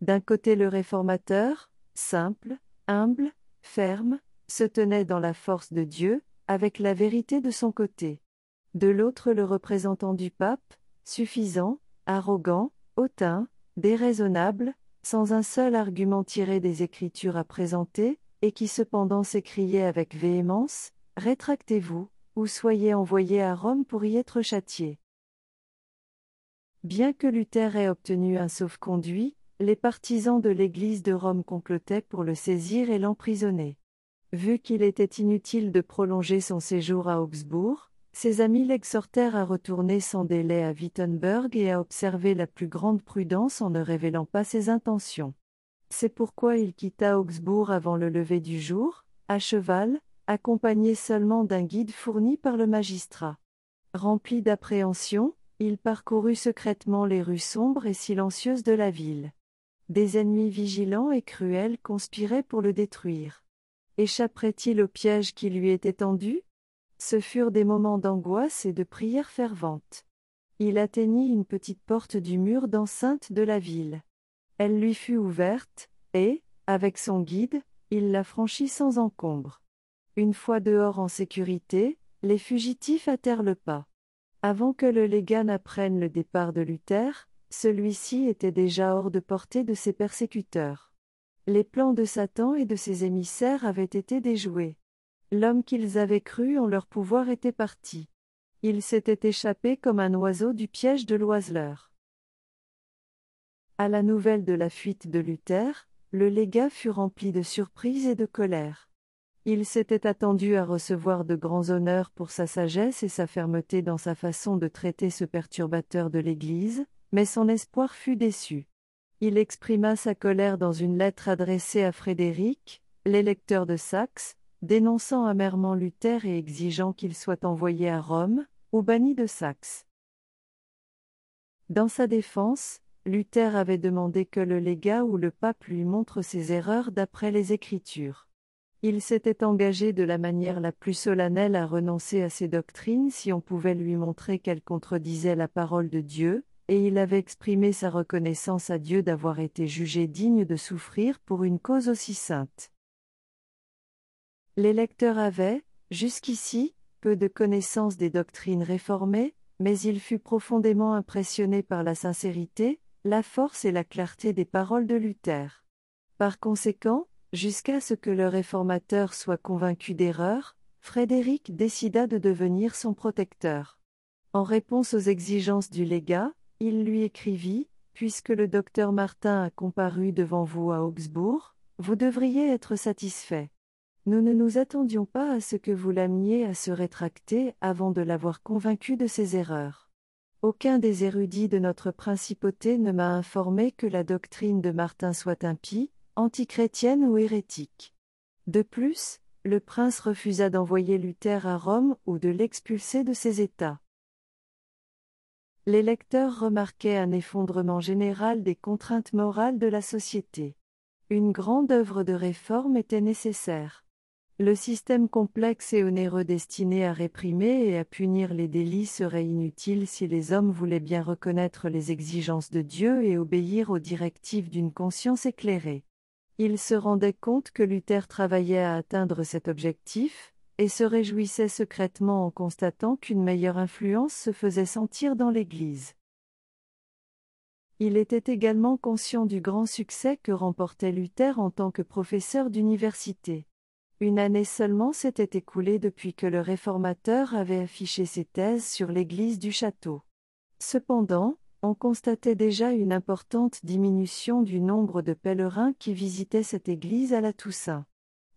D'un côté le réformateur, simple, humble, ferme, se tenait dans la force de Dieu, avec la vérité de son côté. De l'autre le représentant du pape, suffisant, arrogant, hautain, déraisonnable, sans un seul argument tiré des Écritures à présenter, et qui cependant s'écriait avec véhémence, Rétractez-vous, ou soyez envoyés à Rome pour y être châtiés. Bien que Luther ait obtenu un sauf-conduit, les partisans de l'Église de Rome complotaient pour le saisir et l'emprisonner. Vu qu'il était inutile de prolonger son séjour à Augsbourg, ses amis l'exhortèrent à retourner sans délai à Wittenberg et à observer la plus grande prudence en ne révélant pas ses intentions. C'est pourquoi il quitta Augsbourg avant le lever du jour, à cheval, accompagné seulement d'un guide fourni par le magistrat. Rempli d'appréhension, il parcourut secrètement les rues sombres et silencieuses de la ville. Des ennemis vigilants et cruels conspiraient pour le détruire. Échapperait-il au piège qui lui était tendu Ce furent des moments d'angoisse et de prière fervente. Il atteignit une petite porte du mur d'enceinte de la ville. Elle lui fut ouverte, et, avec son guide, il la franchit sans encombre. Une fois dehors en sécurité, les fugitifs hâtèrent le pas. Avant que le légat n'apprenne le départ de Luther, celui-ci était déjà hors de portée de ses persécuteurs. Les plans de Satan et de ses émissaires avaient été déjoués. L'homme qu'ils avaient cru en leur pouvoir était parti. Il s'était échappé comme un oiseau du piège de l'oiseleur. À la nouvelle de la fuite de Luther, le légat fut rempli de surprise et de colère. Il s'était attendu à recevoir de grands honneurs pour sa sagesse et sa fermeté dans sa façon de traiter ce perturbateur de l'Église, mais son espoir fut déçu. Il exprima sa colère dans une lettre adressée à Frédéric, l'électeur de Saxe, dénonçant amèrement Luther et exigeant qu'il soit envoyé à Rome, ou banni de Saxe. Dans sa défense, Luther avait demandé que le légat ou le pape lui montre ses erreurs d'après les Écritures. Il s'était engagé de la manière la plus solennelle à renoncer à ses doctrines si on pouvait lui montrer qu'elles contredisaient la parole de Dieu, et il avait exprimé sa reconnaissance à Dieu d'avoir été jugé digne de souffrir pour une cause aussi sainte. Les lecteurs avaient, jusqu'ici, peu de connaissance des doctrines réformées, mais il fut profondément impressionné par la sincérité, la force et la clarté des paroles de Luther. Par conséquent, jusqu'à ce que le réformateur soit convaincu d'erreur, Frédéric décida de devenir son protecteur. En réponse aux exigences du légat, il lui écrivit, Puisque le docteur Martin a comparu devant vous à Augsbourg, vous devriez être satisfait. Nous ne nous attendions pas à ce que vous l'ameniez à se rétracter avant de l'avoir convaincu de ses erreurs. Aucun des érudits de notre principauté ne m'a informé que la doctrine de Martin soit impie, antichrétienne ou hérétique. De plus, le prince refusa d'envoyer Luther à Rome ou de l'expulser de ses États les lecteurs remarquaient un effondrement général des contraintes morales de la société. Une grande œuvre de réforme était nécessaire. Le système complexe et onéreux destiné à réprimer et à punir les délits serait inutile si les hommes voulaient bien reconnaître les exigences de Dieu et obéir aux directives d'une conscience éclairée. Il se rendait compte que Luther travaillait à atteindre cet objectif, et se réjouissait secrètement en constatant qu'une meilleure influence se faisait sentir dans l'Église. Il était également conscient du grand succès que remportait Luther en tant que professeur d'université. Une année seulement s'était écoulée depuis que le réformateur avait affiché ses thèses sur l'église du château. Cependant, on constatait déjà une importante diminution du nombre de pèlerins qui visitaient cette église à la Toussaint.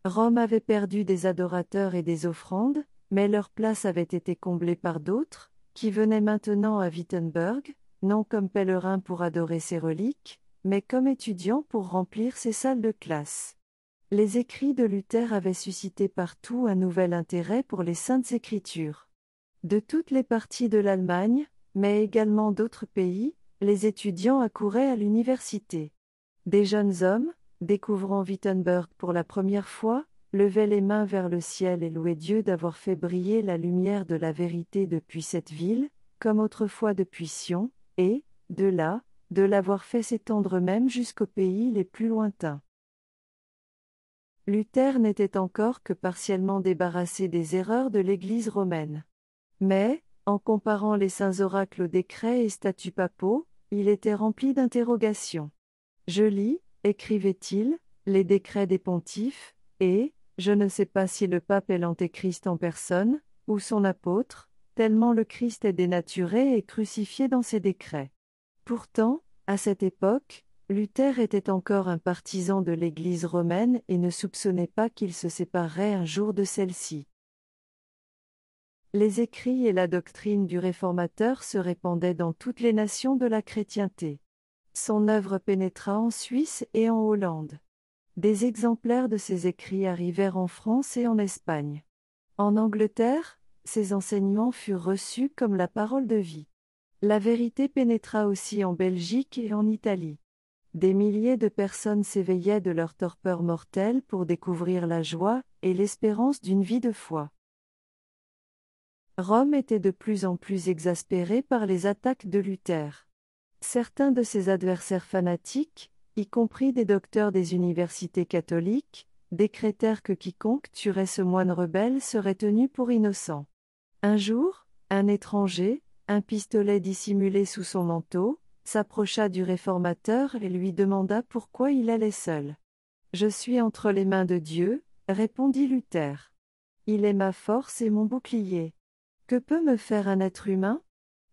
Rome avait perdu des adorateurs et des offrandes, mais leur place avait été comblée par d'autres, qui venaient maintenant à Wittenberg, non comme pèlerins pour adorer ses reliques, mais comme étudiants pour remplir ses salles de classe. Les écrits de Luther avaient suscité partout un nouvel intérêt pour les saintes écritures. De toutes les parties de l'Allemagne, mais également d'autres pays, les étudiants accouraient à l'université. Des jeunes hommes, découvrant Wittenberg pour la première fois, levaient les mains vers le ciel et louaient Dieu d'avoir fait briller la lumière de la vérité depuis cette ville, comme autrefois depuis Sion, et, de là, de l'avoir fait s'étendre même jusqu'aux pays les plus lointains. Luther n'était encore que partiellement débarrassé des erreurs de l'Église romaine. Mais, en comparant les saints oracles aux décrets et statuts papaux, il était rempli d'interrogations. Je lis, écrivait-il, les décrets des pontifes, et, je ne sais pas si le pape est l'antéchrist en personne, ou son apôtre, tellement le Christ est dénaturé et crucifié dans ses décrets. Pourtant, à cette époque, Luther était encore un partisan de l'Église romaine et ne soupçonnait pas qu'il se séparerait un jour de celle-ci. Les écrits et la doctrine du réformateur se répandaient dans toutes les nations de la chrétienté. Son œuvre pénétra en Suisse et en Hollande. Des exemplaires de ses écrits arrivèrent en France et en Espagne. En Angleterre, ses enseignements furent reçus comme la parole de vie. La vérité pénétra aussi en Belgique et en Italie. Des milliers de personnes s'éveillaient de leur torpeur mortelle pour découvrir la joie et l'espérance d'une vie de foi. Rome était de plus en plus exaspérée par les attaques de Luther. Certains de ses adversaires fanatiques, y compris des docteurs des universités catholiques, décrétèrent que quiconque tuerait ce moine rebelle serait tenu pour innocent. Un jour, un étranger, un pistolet dissimulé sous son manteau, s'approcha du réformateur et lui demanda pourquoi il allait seul. Je suis entre les mains de Dieu, répondit Luther. Il est ma force et mon bouclier. Que peut me faire un être humain?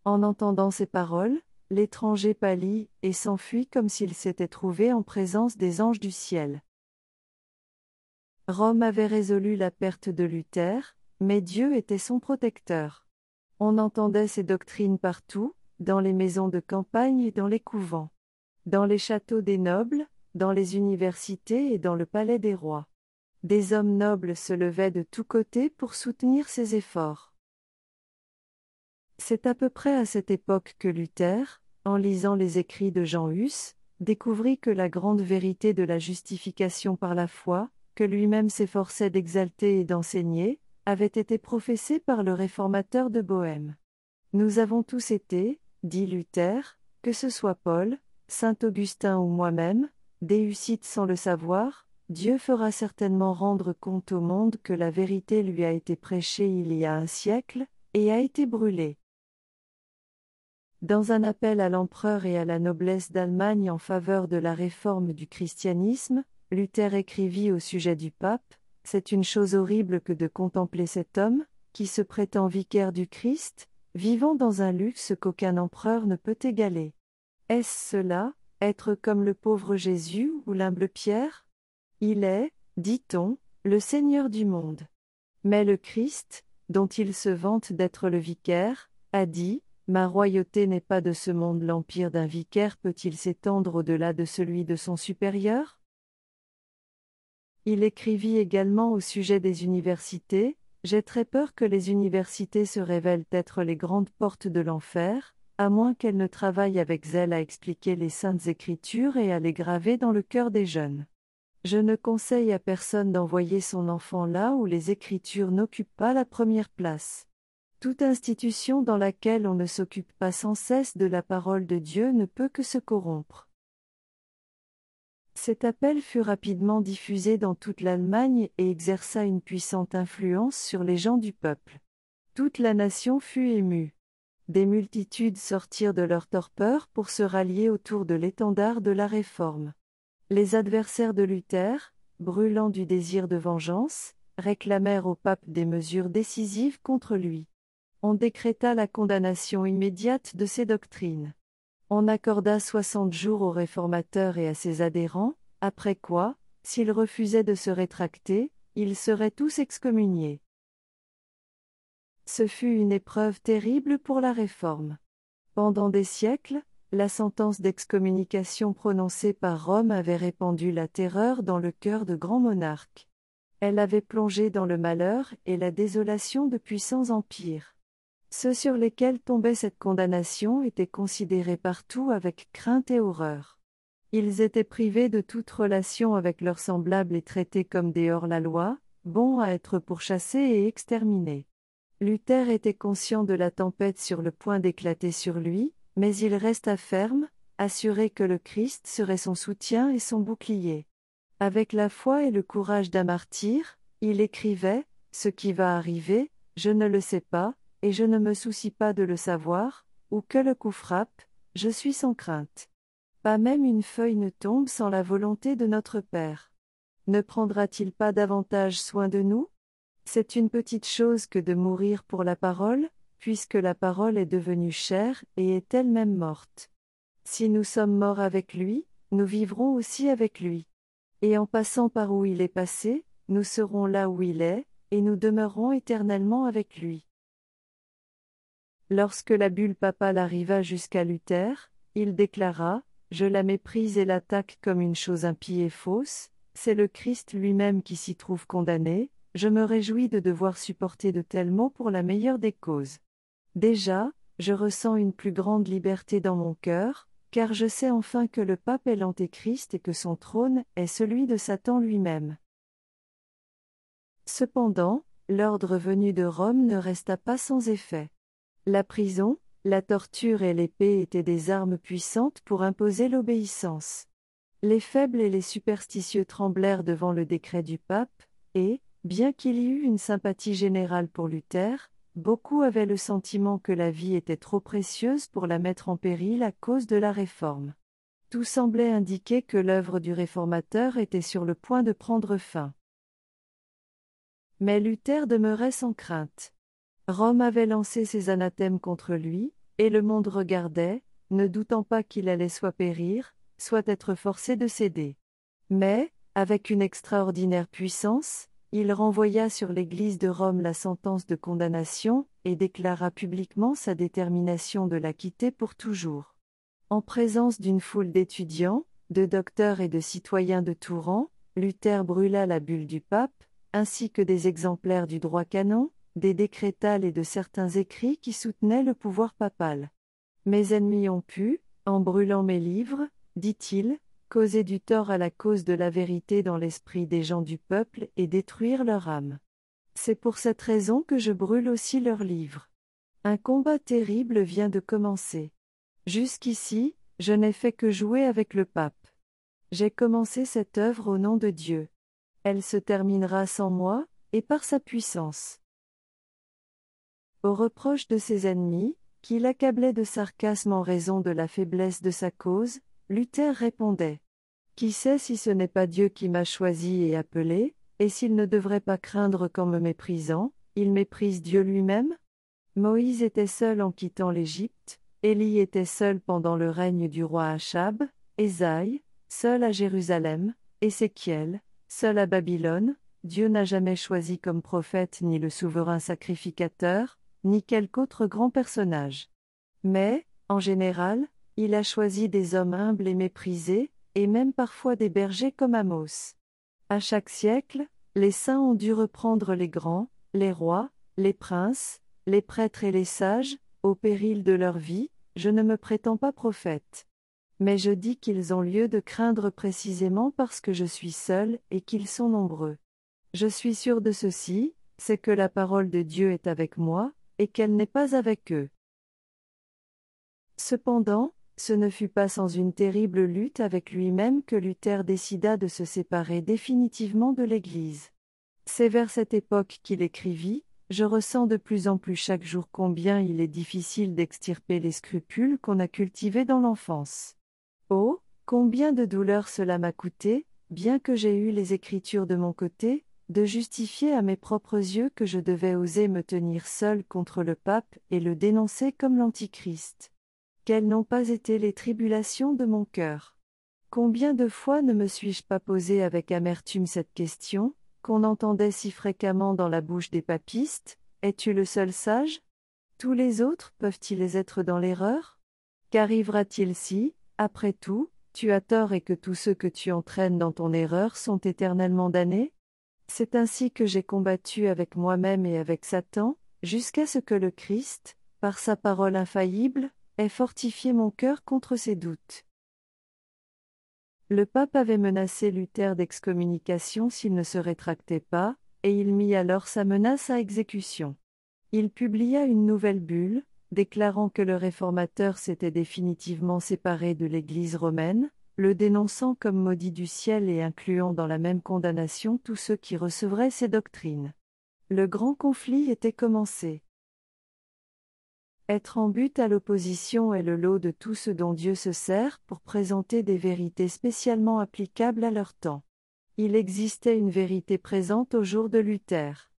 En entendant ces paroles, l'étranger pâlit et s'enfuit comme s'il s'était trouvé en présence des anges du ciel. Rome avait résolu la perte de Luther, mais Dieu était son protecteur. On entendait ses doctrines partout, dans les maisons de campagne et dans les couvents, dans les châteaux des nobles, dans les universités et dans le palais des rois. Des hommes nobles se levaient de tous côtés pour soutenir ses efforts. C'est à peu près à cette époque que Luther, en lisant les écrits de Jean Hus, découvrit que la grande vérité de la justification par la foi, que lui-même s'efforçait d'exalter et d'enseigner, avait été professée par le réformateur de Bohême. Nous avons tous été, dit Luther, que ce soit Paul, saint Augustin ou moi-même, déussite sans le savoir, Dieu fera certainement rendre compte au monde que la vérité lui a été prêchée il y a un siècle, et a été brûlée. Dans un appel à l'empereur et à la noblesse d'Allemagne en faveur de la réforme du christianisme, Luther écrivit au sujet du pape, C'est une chose horrible que de contempler cet homme, qui se prétend vicaire du Christ, vivant dans un luxe qu'aucun empereur ne peut égaler. Est-ce cela, être comme le pauvre Jésus ou l'humble Pierre? Il est, dit-on, le Seigneur du monde. Mais le Christ, dont il se vante d'être le vicaire, a dit, Ma royauté n'est pas de ce monde, l'empire d'un vicaire peut-il s'étendre au-delà de celui de son supérieur? Il écrivit également au sujet des universités, j'ai très peur que les universités se révèlent être les grandes portes de l'enfer, à moins qu'elles ne travaillent avec zèle à expliquer les saintes écritures et à les graver dans le cœur des jeunes. Je ne conseille à personne d'envoyer son enfant là où les Écritures n'occupent pas la première place. Toute institution dans laquelle on ne s'occupe pas sans cesse de la parole de Dieu ne peut que se corrompre. Cet appel fut rapidement diffusé dans toute l'Allemagne et exerça une puissante influence sur les gens du peuple. Toute la nation fut émue. Des multitudes sortirent de leur torpeur pour se rallier autour de l'étendard de la réforme. Les adversaires de Luther, brûlant du désir de vengeance, réclamèrent au pape des mesures décisives contre lui. On décréta la condamnation immédiate de ses doctrines. On accorda soixante jours aux réformateurs et à ses adhérents, après quoi, s'ils refusaient de se rétracter, ils seraient tous excommuniés. Ce fut une épreuve terrible pour la réforme. Pendant des siècles, la sentence d'excommunication prononcée par Rome avait répandu la terreur dans le cœur de grands monarques. Elle avait plongé dans le malheur et la désolation de puissants empires. Ceux sur lesquels tombait cette condamnation étaient considérés partout avec crainte et horreur. Ils étaient privés de toute relation avec leurs semblables et traités comme des hors-la-loi, bons à être pourchassés et exterminés. Luther était conscient de la tempête sur le point d'éclater sur lui, mais il resta ferme, assuré que le Christ serait son soutien et son bouclier. Avec la foi et le courage d'un martyr, il écrivait, Ce qui va arriver, je ne le sais pas, et je ne me soucie pas de le savoir, ou que le coup frappe, je suis sans crainte. Pas même une feuille ne tombe sans la volonté de notre Père. Ne prendra-t-il pas davantage soin de nous? C'est une petite chose que de mourir pour la parole, puisque la parole est devenue chair et est elle-même morte. Si nous sommes morts avec lui, nous vivrons aussi avec lui. Et en passant par où il est passé, nous serons là où il est, et nous demeurerons éternellement avec lui. Lorsque la bulle papale arriva jusqu'à Luther, il déclara Je la méprise et l'attaque comme une chose impie et fausse, c'est le Christ lui-même qui s'y trouve condamné, je me réjouis de devoir supporter de tels mots pour la meilleure des causes. Déjà, je ressens une plus grande liberté dans mon cœur, car je sais enfin que le pape est l'antéchrist et que son trône est celui de Satan lui-même. Cependant, l'ordre venu de Rome ne resta pas sans effet. La prison, la torture et l'épée étaient des armes puissantes pour imposer l'obéissance. Les faibles et les superstitieux tremblèrent devant le décret du pape, et, bien qu'il y eût une sympathie générale pour Luther, beaucoup avaient le sentiment que la vie était trop précieuse pour la mettre en péril à cause de la réforme. Tout semblait indiquer que l'œuvre du réformateur était sur le point de prendre fin. Mais Luther demeurait sans crainte. Rome avait lancé ses anathèmes contre lui, et le monde regardait, ne doutant pas qu'il allait soit périr, soit être forcé de céder. Mais, avec une extraordinaire puissance, il renvoya sur l'Église de Rome la sentence de condamnation, et déclara publiquement sa détermination de la quitter pour toujours. En présence d'une foule d'étudiants, de docteurs et de citoyens de tout rang, Luther brûla la bulle du pape, ainsi que des exemplaires du droit canon, des décrétales et de certains écrits qui soutenaient le pouvoir papal. Mes ennemis ont pu, en brûlant mes livres, dit-il, causer du tort à la cause de la vérité dans l'esprit des gens du peuple et détruire leur âme. C'est pour cette raison que je brûle aussi leurs livres. Un combat terrible vient de commencer. Jusqu'ici, je n'ai fait que jouer avec le pape. J'ai commencé cette œuvre au nom de Dieu. Elle se terminera sans moi, et par sa puissance. Aux reproches de ses ennemis, qui l'accablaient de sarcasme en raison de la faiblesse de sa cause, Luther répondait Qui sait si ce n'est pas Dieu qui m'a choisi et appelé, et s'il ne devrait pas craindre qu'en me méprisant, il méprise Dieu lui-même? Moïse était seul en quittant l'Égypte, Élie était seul pendant le règne du roi Achab, Ésaïe, seul à Jérusalem, Ézéchiel, seul à Babylone, Dieu n'a jamais choisi comme prophète ni le souverain sacrificateur, ni quelque autre grand personnage. Mais, en général, il a choisi des hommes humbles et méprisés, et même parfois des bergers comme Amos. À chaque siècle, les saints ont dû reprendre les grands, les rois, les princes, les prêtres et les sages, au péril de leur vie, je ne me prétends pas prophète. Mais je dis qu'ils ont lieu de craindre précisément parce que je suis seul et qu'ils sont nombreux. Je suis sûr de ceci, c'est que la parole de Dieu est avec moi, et qu'elle n'est pas avec eux. Cependant, ce ne fut pas sans une terrible lutte avec lui-même que Luther décida de se séparer définitivement de l'Église. C'est vers cette époque qu'il écrivit Je ressens de plus en plus chaque jour combien il est difficile d'extirper les scrupules qu'on a cultivés dans l'enfance. Oh, combien de douleurs cela m'a coûté, bien que j'ai eu les Écritures de mon côté, de justifier à mes propres yeux que je devais oser me tenir seul contre le pape et le dénoncer comme l'Antichrist. Quelles n'ont pas été les tribulations de mon cœur? Combien de fois ne me suis-je pas posé avec amertume cette question, qu'on entendait si fréquemment dans la bouche des papistes Es-tu le seul sage? Tous les autres peuvent-ils être dans l'erreur? Qu'arrivera-t-il si, après tout, tu as tort et que tous ceux que tu entraînes dans ton erreur sont éternellement damnés? C'est ainsi que j'ai combattu avec moi-même et avec Satan, jusqu'à ce que le Christ, par sa parole infaillible, ait fortifié mon cœur contre ces doutes. Le pape avait menacé Luther d'excommunication s'il ne se rétractait pas, et il mit alors sa menace à exécution. Il publia une nouvelle bulle, déclarant que le réformateur s'était définitivement séparé de l'Église romaine, le dénonçant comme maudit du ciel et incluant dans la même condamnation tous ceux qui recevraient ses doctrines. Le grand conflit était commencé. Être en but à l'opposition est le lot de tout ce dont Dieu se sert pour présenter des vérités spécialement applicables à leur temps. Il existait une vérité présente au jour de Luther.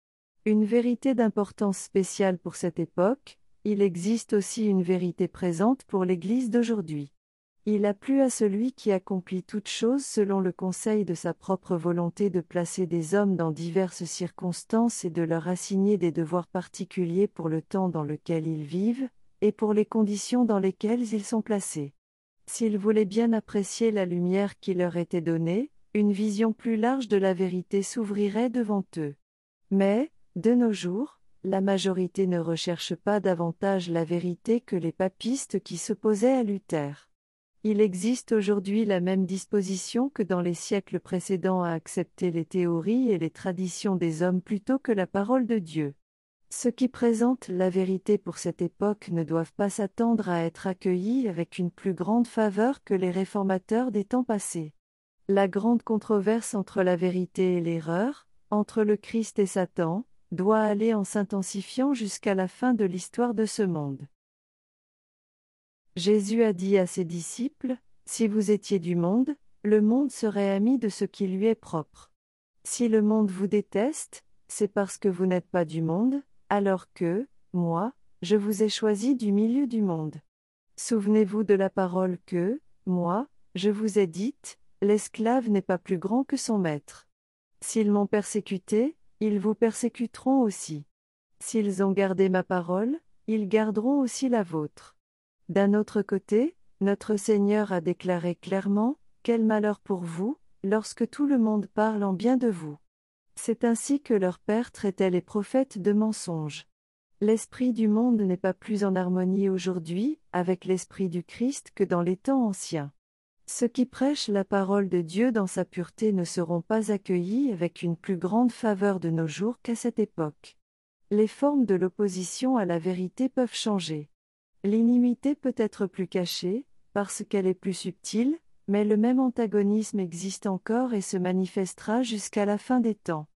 Une vérité d'importance spéciale pour cette époque, il existe aussi une vérité présente pour l'Église d'aujourd'hui. Il a plu à celui qui accomplit toutes choses selon le conseil de sa propre volonté de placer des hommes dans diverses circonstances et de leur assigner des devoirs particuliers pour le temps dans lequel ils vivent, et pour les conditions dans lesquelles ils sont placés. S'ils voulaient bien apprécier la lumière qui leur était donnée, une vision plus large de la vérité s'ouvrirait devant eux. Mais, de nos jours, la majorité ne recherche pas davantage la vérité que les papistes qui s'opposaient à Luther. Il existe aujourd'hui la même disposition que dans les siècles précédents à accepter les théories et les traditions des hommes plutôt que la parole de Dieu. Ceux qui présentent la vérité pour cette époque ne doivent pas s'attendre à être accueillis avec une plus grande faveur que les réformateurs des temps passés. La grande controverse entre la vérité et l'erreur, entre le Christ et Satan, doit aller en s'intensifiant jusqu'à la fin de l'histoire de ce monde. Jésus a dit à ses disciples, Si vous étiez du monde, le monde serait ami de ce qui lui est propre. Si le monde vous déteste, c'est parce que vous n'êtes pas du monde, alors que, moi, je vous ai choisi du milieu du monde. Souvenez-vous de la parole que, moi, je vous ai dite, l'esclave n'est pas plus grand que son maître. S'ils m'ont persécuté, ils vous persécuteront aussi. S'ils ont gardé ma parole, ils garderont aussi la vôtre. D'un autre côté, notre Seigneur a déclaré clairement, Quel malheur pour vous, lorsque tout le monde parle en bien de vous. C'est ainsi que leur Père traitait les prophètes de mensonges. L'esprit du monde n'est pas plus en harmonie aujourd'hui avec l'esprit du Christ que dans les temps anciens. Ceux qui prêchent la parole de Dieu dans sa pureté ne seront pas accueillis avec une plus grande faveur de nos jours qu'à cette époque. Les formes de l'opposition à la vérité peuvent changer. L'inimité peut être plus cachée, parce qu'elle est plus subtile, mais le même antagonisme existe encore et se manifestera jusqu'à la fin des temps.